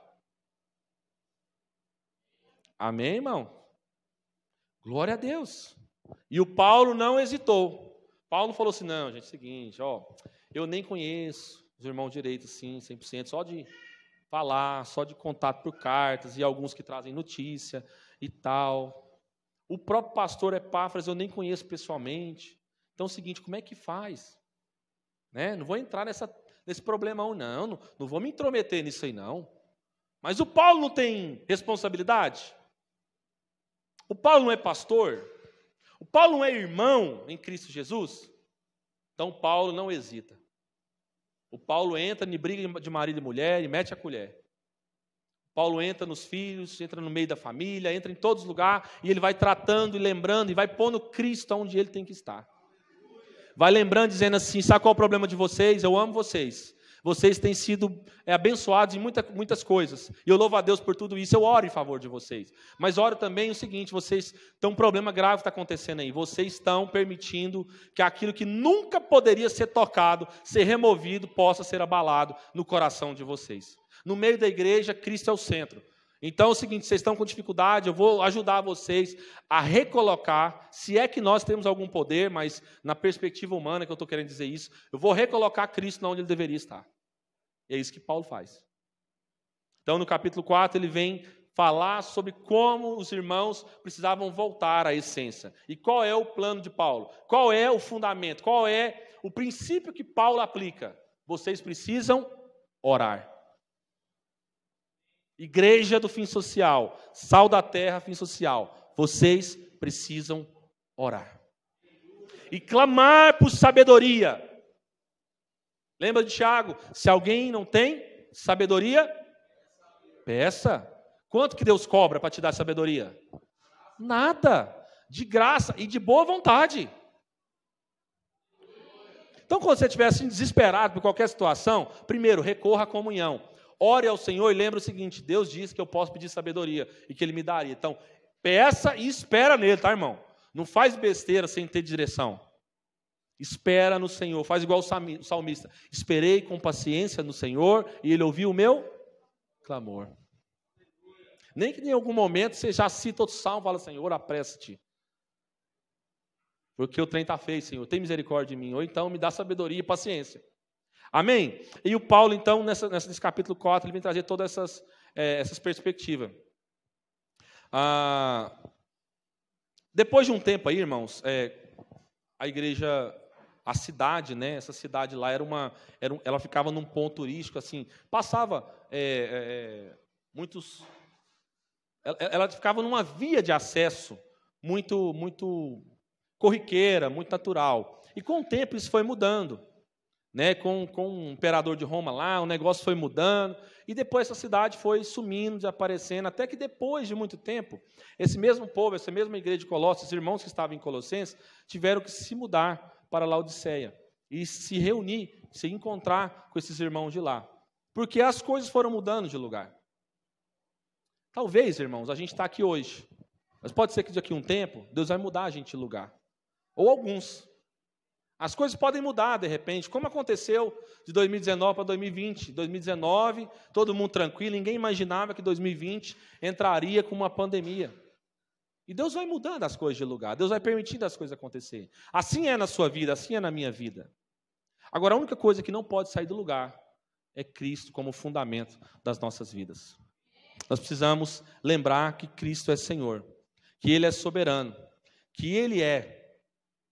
Amém, irmão? Glória a Deus. E o Paulo não hesitou. Paulo falou assim: não, gente, é o seguinte, ó, eu nem conheço os irmãos direitos, sim, 100%, só de falar, só de contato por cartas e alguns que trazem notícia e tal. O próprio pastor Epáfras eu nem conheço pessoalmente. Então é o seguinte, como é que faz? Né? Não vou entrar nessa, nesse problemão, não, não. Não vou me intrometer nisso aí, não. Mas o Paulo não tem responsabilidade? O Paulo não é pastor? O Paulo não é irmão em Cristo Jesus? Então Paulo não hesita. O Paulo entra em briga de marido e mulher e mete a colher. Paulo entra nos filhos, entra no meio da família, entra em todos os lugares e ele vai tratando e lembrando e vai pondo Cristo onde ele tem que estar. Vai lembrando, dizendo assim: sabe qual é o problema de vocês? Eu amo vocês. Vocês têm sido é, abençoados em muita, muitas coisas. E eu louvo a Deus por tudo isso. Eu oro em favor de vocês. Mas oro também o seguinte: vocês têm um problema grave que está acontecendo aí. Vocês estão permitindo que aquilo que nunca poderia ser tocado, ser removido, possa ser abalado no coração de vocês. No meio da igreja, Cristo é o centro. Então é o seguinte: vocês estão com dificuldade, eu vou ajudar vocês a recolocar, se é que nós temos algum poder, mas na perspectiva humana que eu estou querendo dizer isso, eu vou recolocar Cristo onde ele deveria estar. E é isso que Paulo faz. Então, no capítulo 4, ele vem falar sobre como os irmãos precisavam voltar à essência. E qual é o plano de Paulo? Qual é o fundamento? Qual é o princípio que Paulo aplica? Vocês precisam orar. Igreja do fim social, sal da terra, fim social. Vocês precisam orar. E clamar por sabedoria. Lembra de Tiago? Se alguém não tem sabedoria, peça. Quanto que Deus cobra para te dar sabedoria? Nada. De graça e de boa vontade. Então, quando você estiver assim desesperado por qualquer situação, primeiro, recorra à comunhão. Ore ao Senhor e lembre o seguinte: Deus disse que eu posso pedir sabedoria e que Ele me daria. Então, peça e espera nele, tá, irmão? Não faz besteira sem ter direção. Espera no Senhor. Faz igual o salmista. Esperei com paciência no Senhor e Ele ouviu o meu clamor. Nem que em algum momento você já cita outro salmo e fala: Senhor, apressa-te. Porque o trem está feio, Senhor. Tem misericórdia de mim. Ou então me dá sabedoria e paciência. Amém? E o Paulo, então, nessa, nesse capítulo 4, ele vem trazer todas essas, é, essas perspectivas. Ah, depois de um tempo aí, irmãos, é, a igreja, a cidade, né, essa cidade lá era uma, era, ela ficava num ponto turístico, assim, passava é, é, é muitos, ela, ela ficava numa via de acesso muito, muito corriqueira, muito natural. E com o tempo isso foi mudando né, com, com o imperador de Roma lá, o negócio foi mudando, e depois essa cidade foi sumindo, desaparecendo, até que depois de muito tempo, esse mesmo povo, essa mesma igreja de Colossos, os irmãos que estavam em Colossenses, tiveram que se mudar para Laodiceia e se reunir, se encontrar com esses irmãos de lá, porque as coisas foram mudando de lugar. Talvez, irmãos, a gente está aqui hoje. Mas pode ser que daqui a um tempo, Deus vai mudar a gente de lugar. Ou alguns. As coisas podem mudar de repente, como aconteceu de 2019 para 2020. 2019, todo mundo tranquilo, ninguém imaginava que 2020 entraria com uma pandemia. E Deus vai mudando as coisas de lugar, Deus vai permitindo as coisas acontecerem. Assim é na sua vida, assim é na minha vida. Agora, a única coisa que não pode sair do lugar é Cristo como fundamento das nossas vidas. Nós precisamos lembrar que Cristo é Senhor, que Ele é soberano, que Ele é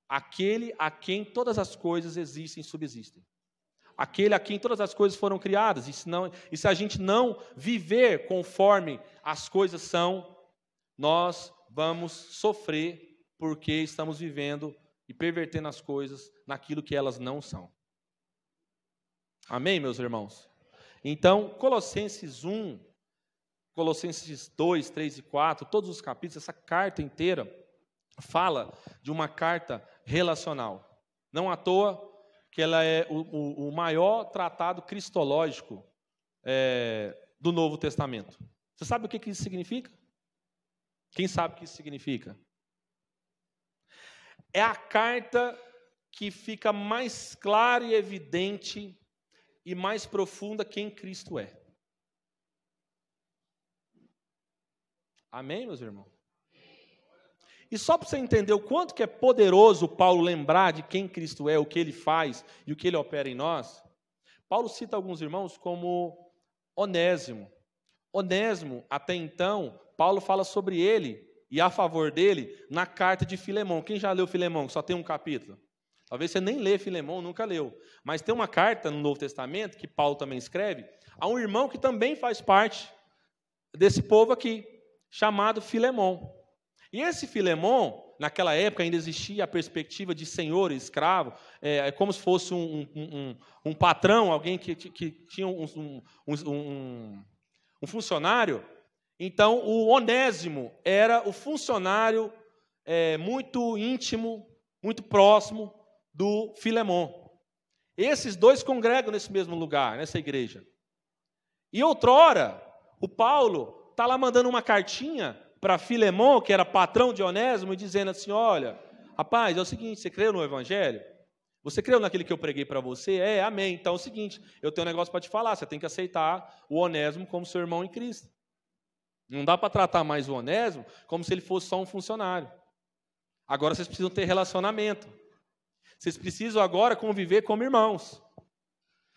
aquele a quem todas as coisas existem e subsistem. Aquele a quem todas as coisas foram criadas. E se, não, e se a gente não viver conforme as coisas são, nós vamos sofrer porque estamos vivendo e pervertendo as coisas naquilo que elas não são. Amém, meus irmãos? Então, Colossenses 1, Colossenses 2, 3 e 4, todos os capítulos, essa carta inteira fala de uma carta relacional. Não à toa que ela é o, o, maior tratado cristológico é, do Novo Testamento. Você sabe o que, que isso significa? Quem sabe o que isso significa? É a carta que fica mais clara e evidente e mais profunda quem Cristo é. Amém, meus irmãos? E só para você entender o quanto que é poderoso Paulo lembrar de quem Cristo é, o que ele faz e o que ele opera em nós, Paulo cita alguns irmãos como Onésimo. Onésimo, até então, Paulo fala sobre ele e a favor dele na carta de Filemão. Quem já leu Filemão? Só tem um capítulo. Talvez você nem lê Filemão, nunca leu. Mas tem uma carta no Novo Testamento, que Paulo também escreve, a um irmão que também faz parte desse povo aqui, chamado Filemão. E esse Filemão, naquela época ainda existia a perspectiva de senhor escravo, é, é como se fosse um, um, um, um patrão, alguém que, que tinha um, um, funcionário. Então, o Onésimo era o funcionário é, muito íntimo, muito próximo do Filemon. Esses dois congregam nesse mesmo lugar, nessa igreja. E outrora, o Paulo está lá mandando uma cartinha para Filemon, que era patrão de Onésimo, e dizendo assim: Olha, rapaz, é o seguinte, você creu no Evangelho? Você creu naquele que eu preguei para você? É, amém. Então é o seguinte, eu tenho um negócio para te falar, você tem que aceitar o Onésimo como seu irmão em Cristo. Não dá para tratar mais o Onésimo como se ele fosse só um funcionário. Agora vocês precisam ter relacionamento. Vocês precisam agora conviver como irmãos.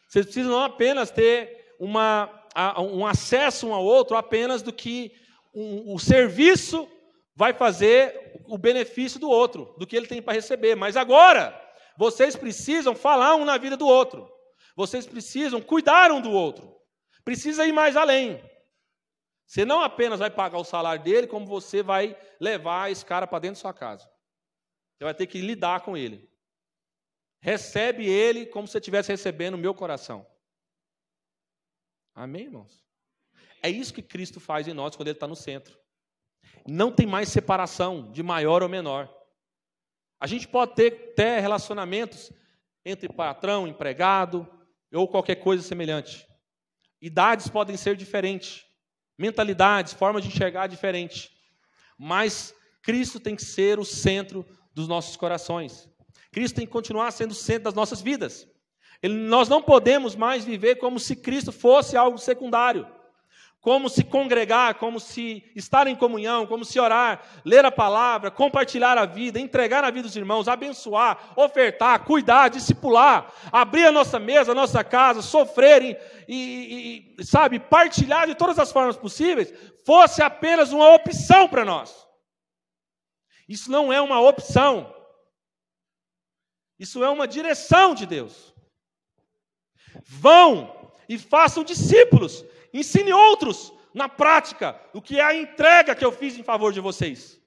Vocês precisam não apenas ter uma, um acesso um ao outro apenas do que um, o serviço vai fazer o benefício do outro, do que ele tem para receber. Mas agora, vocês precisam falar um na vida do outro. Vocês precisam cuidar um do outro. Precisa ir mais além. Você não apenas vai pagar o salário dele, como você vai levar esse cara para dentro da sua casa. Você vai ter que lidar com ele. Recebe ele como se estivesse recebendo o meu coração. Amém, irmãos? É isso que Cristo faz em nós quando Ele está no centro. Não tem mais separação de maior ou menor. A gente pode ter, ter relacionamentos entre patrão, empregado ou qualquer coisa semelhante. Idades podem ser diferentes, mentalidades, formas de enxergar diferentes. Mas Cristo tem que ser o centro dos nossos corações. Cristo tem que continuar sendo o centro das nossas vidas. Ele, nós não podemos mais viver como se Cristo fosse algo secundário. Como se congregar, como se estar em comunhão, como se orar, ler a palavra, compartilhar a vida, entregar a vida dos irmãos, abençoar, ofertar, cuidar, discipular, abrir a nossa mesa, a nossa casa, sofrer e, e, e sabe, partilhar de todas as formas possíveis, fosse apenas uma opção para nós. Isso não é uma opção. Isso é uma direção de Deus. Vão e façam discípulos, ensine outros na prática o que é a entrega que eu fiz em favor de vocês.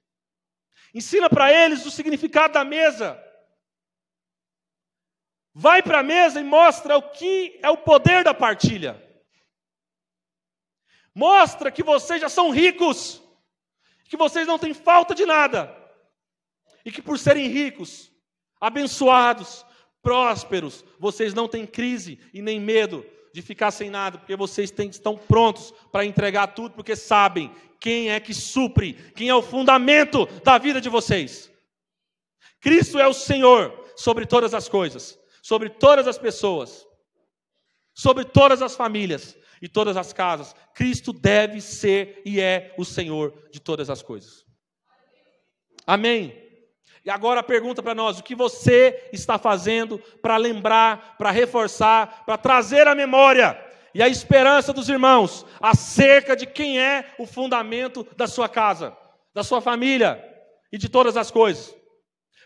Ensina para eles o significado da mesa. Vai para a mesa e mostra o que é o poder da partilha. Mostra que vocês já são ricos, que vocês não têm falta de nada, e que por serem ricos, abençoados, prósperos, vocês não têm crise e nem medo de ficar sem nada, porque vocês têm, estão prontos para entregar tudo, porque sabem quem é que supre, quem é o fundamento da vida de vocês. Cristo é o Senhor sobre todas as coisas, sobre todas as pessoas, sobre todas as famílias e todas as casas. Cristo deve ser e é o Senhor de todas as coisas. Amém. E agora a pergunta para nós: o que você está fazendo para lembrar, para reforçar, para trazer a memória e a esperança dos irmãos acerca de quem é o fundamento da sua casa, da sua família e de todas as coisas?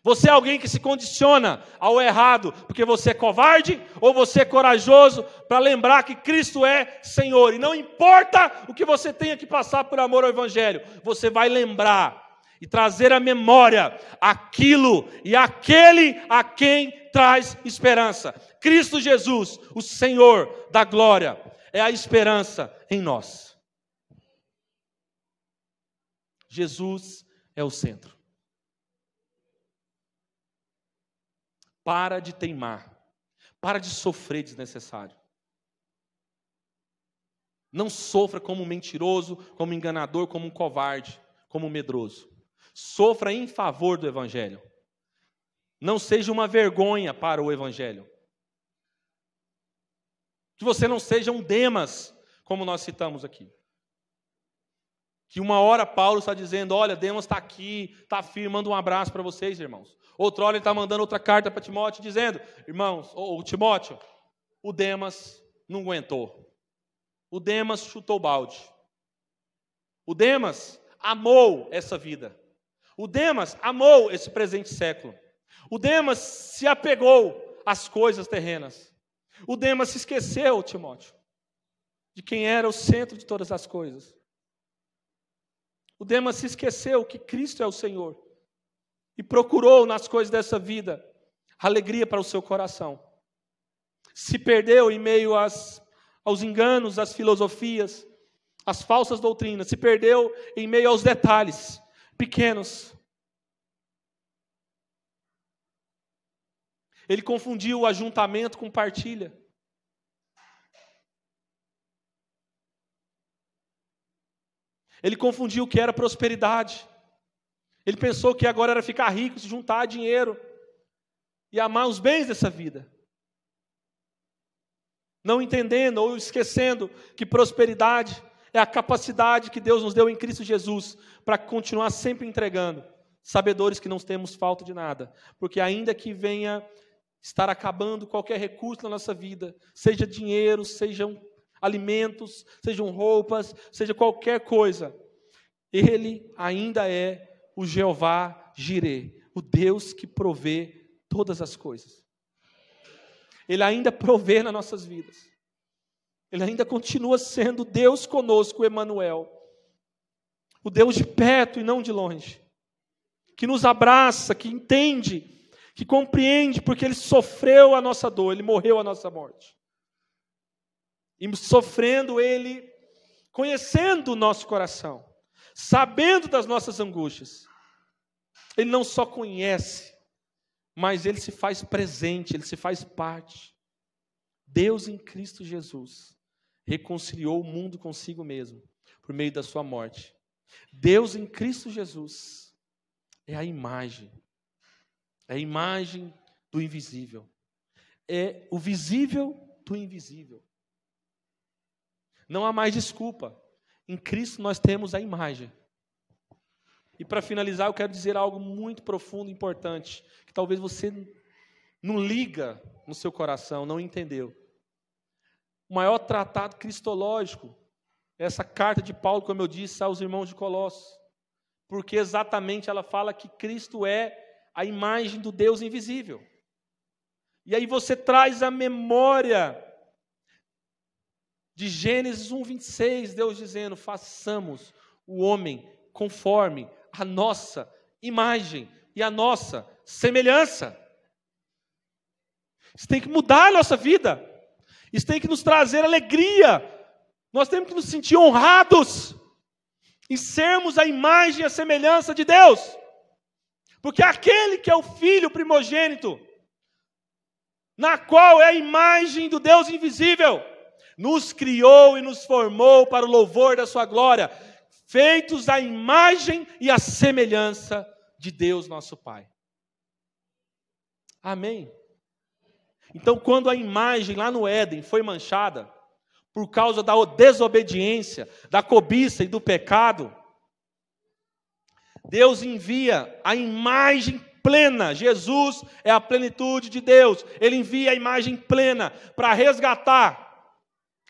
Você é alguém que se condiciona ao errado porque você é covarde ou você é corajoso para lembrar que Cristo é Senhor. E não importa o que você tenha que passar por amor ao Evangelho, você vai lembrar e trazer à memória aquilo e aquele a quem traz esperança. Cristo Jesus, o Senhor da glória, é a esperança em nós. Jesus é o centro. Para de teimar. Para de sofrer desnecessário. Não sofra como um mentiroso, como um enganador, como um covarde, como um medroso. Sofra em favor do Evangelho. Não seja uma vergonha para o Evangelho. Que você não seja um Demas, como nós citamos aqui. Que uma hora Paulo está dizendo: Olha, Demas está aqui, está firme, manda um abraço para vocês, irmãos. Outra hora ele está mandando outra carta para Timóteo, dizendo: Irmãos, ou Timóteo, o Demas não aguentou. O Demas chutou balde. O Demas amou essa vida. O Demas amou esse presente século. O Demas se apegou às coisas terrenas. O Demas se esqueceu, Timóteo, de quem era o centro de todas as coisas. O Demas se esqueceu que Cristo é o Senhor e procurou nas coisas dessa vida alegria para o seu coração. Se perdeu em meio às, aos enganos, às filosofias, às falsas doutrinas, se perdeu em meio aos detalhes pequenos. Ele confundiu o ajuntamento com partilha. Ele confundiu o que era prosperidade. Ele pensou que agora era ficar rico, se juntar dinheiro e amar os bens dessa vida. Não entendendo ou esquecendo que prosperidade é a capacidade que Deus nos deu em Cristo Jesus para continuar sempre entregando, sabedores que não temos falta de nada, porque ainda que venha estar acabando qualquer recurso na nossa vida, seja dinheiro, sejam alimentos, sejam roupas, seja qualquer coisa, Ele ainda é o Jeová Jireh, o Deus que provê todas as coisas. Ele ainda provê nas nossas vidas. Ele ainda continua sendo Deus conosco, Emanuel. O Deus de perto e não de longe. Que nos abraça, que entende, que compreende, porque ele sofreu a nossa dor, ele morreu a nossa morte. E sofrendo, ele conhecendo o nosso coração sabendo das nossas angústias. Ele não só conhece, mas ele se faz presente, ele se faz parte. Deus em Cristo Jesus reconciliou o mundo consigo mesmo por meio da sua morte. Deus em Cristo Jesus é a imagem, é a imagem do invisível, é o visível do invisível. Não há mais desculpa. Em Cristo nós temos a imagem. E para finalizar, eu quero dizer algo muito profundo e importante, que talvez você não liga no seu coração, não entendeu. O maior tratado cristológico essa carta de Paulo, como eu disse, aos irmãos de Colossos. Porque exatamente ela fala que Cristo é a imagem do Deus invisível. E aí você traz a memória de Gênesis 1, 26, Deus dizendo: façamos o homem conforme a nossa imagem e a nossa semelhança. Isso tem que mudar a nossa vida. Isso tem que nos trazer alegria. Nós temos que nos sentir honrados em sermos a imagem e a semelhança de Deus. Porque aquele que é o filho primogênito, na qual é a imagem do Deus invisível, nos criou e nos formou para o louvor da sua glória, feitos à imagem e à semelhança de Deus nosso Pai. Amém. Então, quando a imagem lá no Éden foi manchada, por causa da desobediência, da cobiça e do pecado, Deus envia a imagem plena. Jesus é a plenitude de Deus. Ele envia a imagem plena para resgatar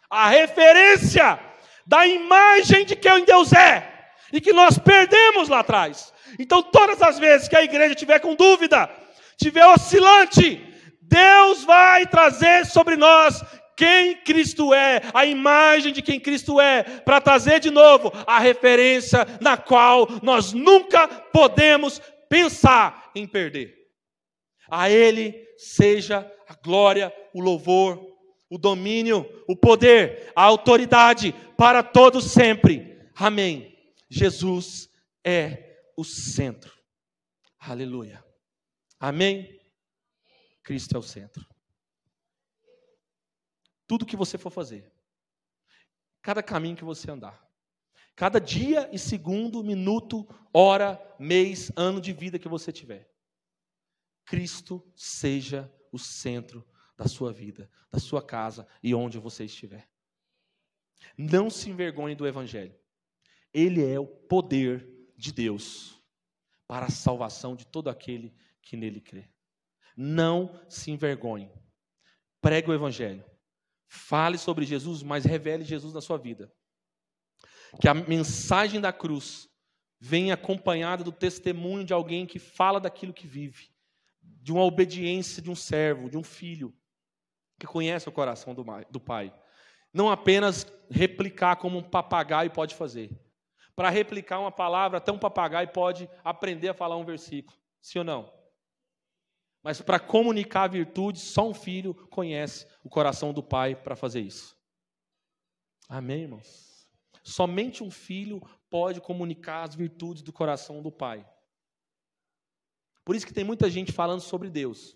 a referência da imagem de quem Deus é e que nós perdemos lá atrás. Então, todas as vezes que a igreja tiver com dúvida, tiver oscilante, Deus vai trazer sobre nós quem Cristo é, a imagem de quem Cristo é, para trazer de novo a referência na qual nós nunca podemos pensar em perder. A Ele seja a glória, o louvor, o domínio, o poder, a autoridade para todos sempre. Amém. Jesus é o centro. Aleluia. Amém. Cristo é o centro. Tudo que você for fazer, cada caminho que você andar, cada dia e segundo, minuto, hora, mês, ano de vida que você tiver, Cristo seja o centro da sua vida, da sua casa e onde você estiver. Não se envergonhe do Evangelho. Ele é o poder de Deus para a salvação de todo aquele que nele crê. Não se envergonhe. Pregue o Evangelho. Fale sobre Jesus, mas revele Jesus na sua vida. Que a mensagem da cruz venha acompanhada do testemunho de alguém que fala daquilo que vive, de uma obediência de um servo, de um filho, que conhece o coração do, Pai. Não apenas replicar como um papagaio pode fazer. Para replicar uma palavra, até um papagaio pode aprender a falar um versículo. Sim ou não? Mas para comunicar a virtude, só um filho conhece o coração do pai para fazer isso. Amém, irmãos? Somente um filho pode comunicar as virtudes do coração do pai. Por isso que tem muita gente falando sobre Deus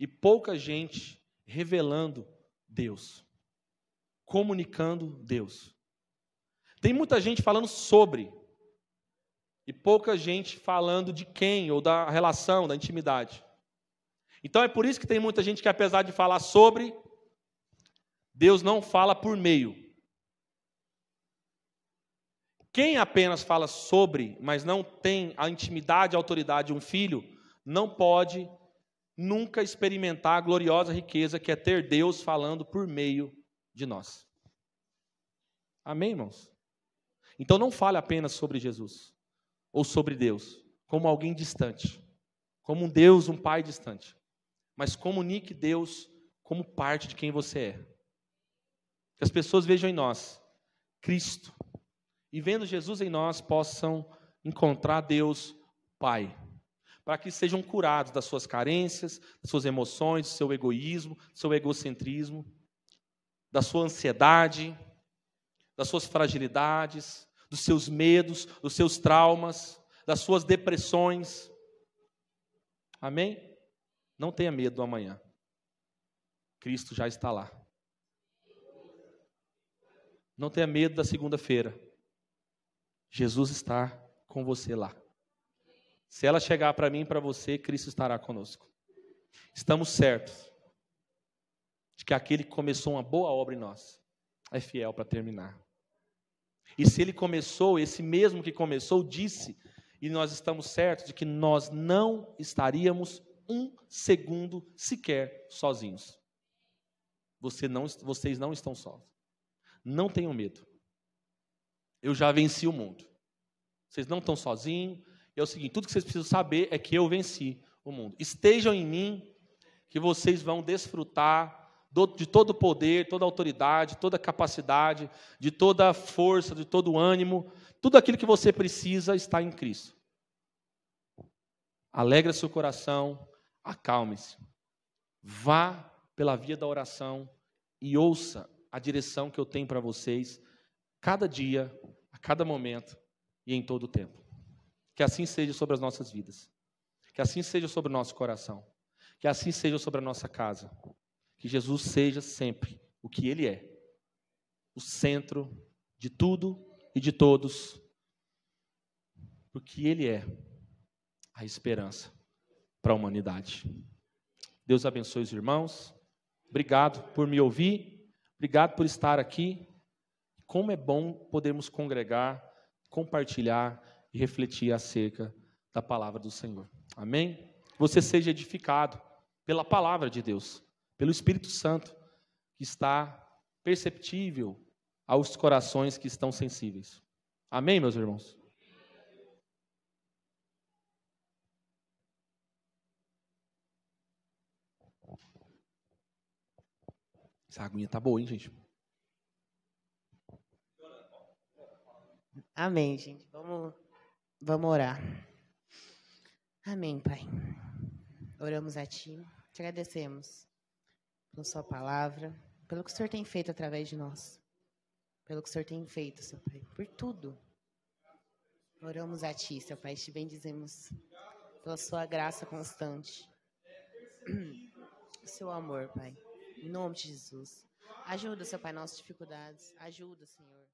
e pouca gente revelando Deus, comunicando Deus. Tem muita gente falando sobre e pouca gente falando de quem ou da relação, da intimidade. Então é por isso que tem muita gente que, apesar de falar sobre, Deus não fala por meio. Quem apenas fala sobre, mas não tem a intimidade a autoridade de um filho, não pode nunca experimentar a gloriosa riqueza que é ter Deus falando por meio de nós. Amém, irmãos? Então não fale apenas sobre Jesus ou sobre Deus como alguém distante, como um Deus, um Pai distante, mas comunique Deus como parte de quem você é. Que as pessoas vejam em nós Cristo e vendo Jesus em nós possam encontrar Deus Pai para que sejam curados das suas carências, das suas emoções, do seu egoísmo, do seu egocentrismo, da sua ansiedade, das suas fragilidades, dos seus medos, dos seus traumas, das suas depressões. Amém? Não tenha medo do amanhã. Cristo já está lá. Não tenha medo da segunda-feira. Jesus está com você lá. Se ela chegar para mim e para você, Cristo estará conosco. Estamos certos de que aquele que começou uma boa obra em nós é fiel para terminar. E se ele começou, esse mesmo que começou, disse, e nós estamos certos de que nós não estaríamos um segundo sequer sozinhos. Você não, vocês não estão sós. Não tenham medo. Eu já venci o mundo. Vocês não estão sozinhos, é o seguinte: tudo que vocês precisam saber é que eu venci o mundo. Estejam em mim, que vocês vão desfrutar de todo o poder, toda a autoridade, toda a capacidade, de toda a força, de todo o ânimo, tudo aquilo que você precisa está em Cristo. Alegre seu coração, acalme-se. Vá pela via da oração e ouça a direção que eu tenho para vocês, cada dia, a cada momento e em todo o tempo. Que assim seja sobre as nossas vidas. Que assim seja sobre o nosso coração. Que assim seja sobre a nossa casa. Que Jesus seja sempre o que Ele é. o centro de tudo e de todos, porque Ele é a esperança para a humanidade. Deus abençoe os irmãos. Obrigado por me ouvir. Obrigado por estar aqui. Como é bom podermos congregar, compartilhar e refletir acerca da palavra do Senhor. Amém? Você seja edificado pela palavra de Deus, pelo Espírito Santo, que está perceptível aos corações que estão sensíveis. Amém, meus irmãos? Essa aguinha tá boa, hein, gente? Amém, gente. Vamos, vamos orar. Amém, Pai. Oramos a Ti, te agradecemos pela Sua palavra, pelo que o Senhor tem feito através de nós, pelo que o Senhor tem feito, Seu Pai, por tudo. Oramos a Ti, Seu Pai, te bendizemos pela Sua graça constante, Seu amor, Pai. Em nome de Jesus. Ajuda, Seu Pai, nossas dificuldades. Ajuda, Senhor.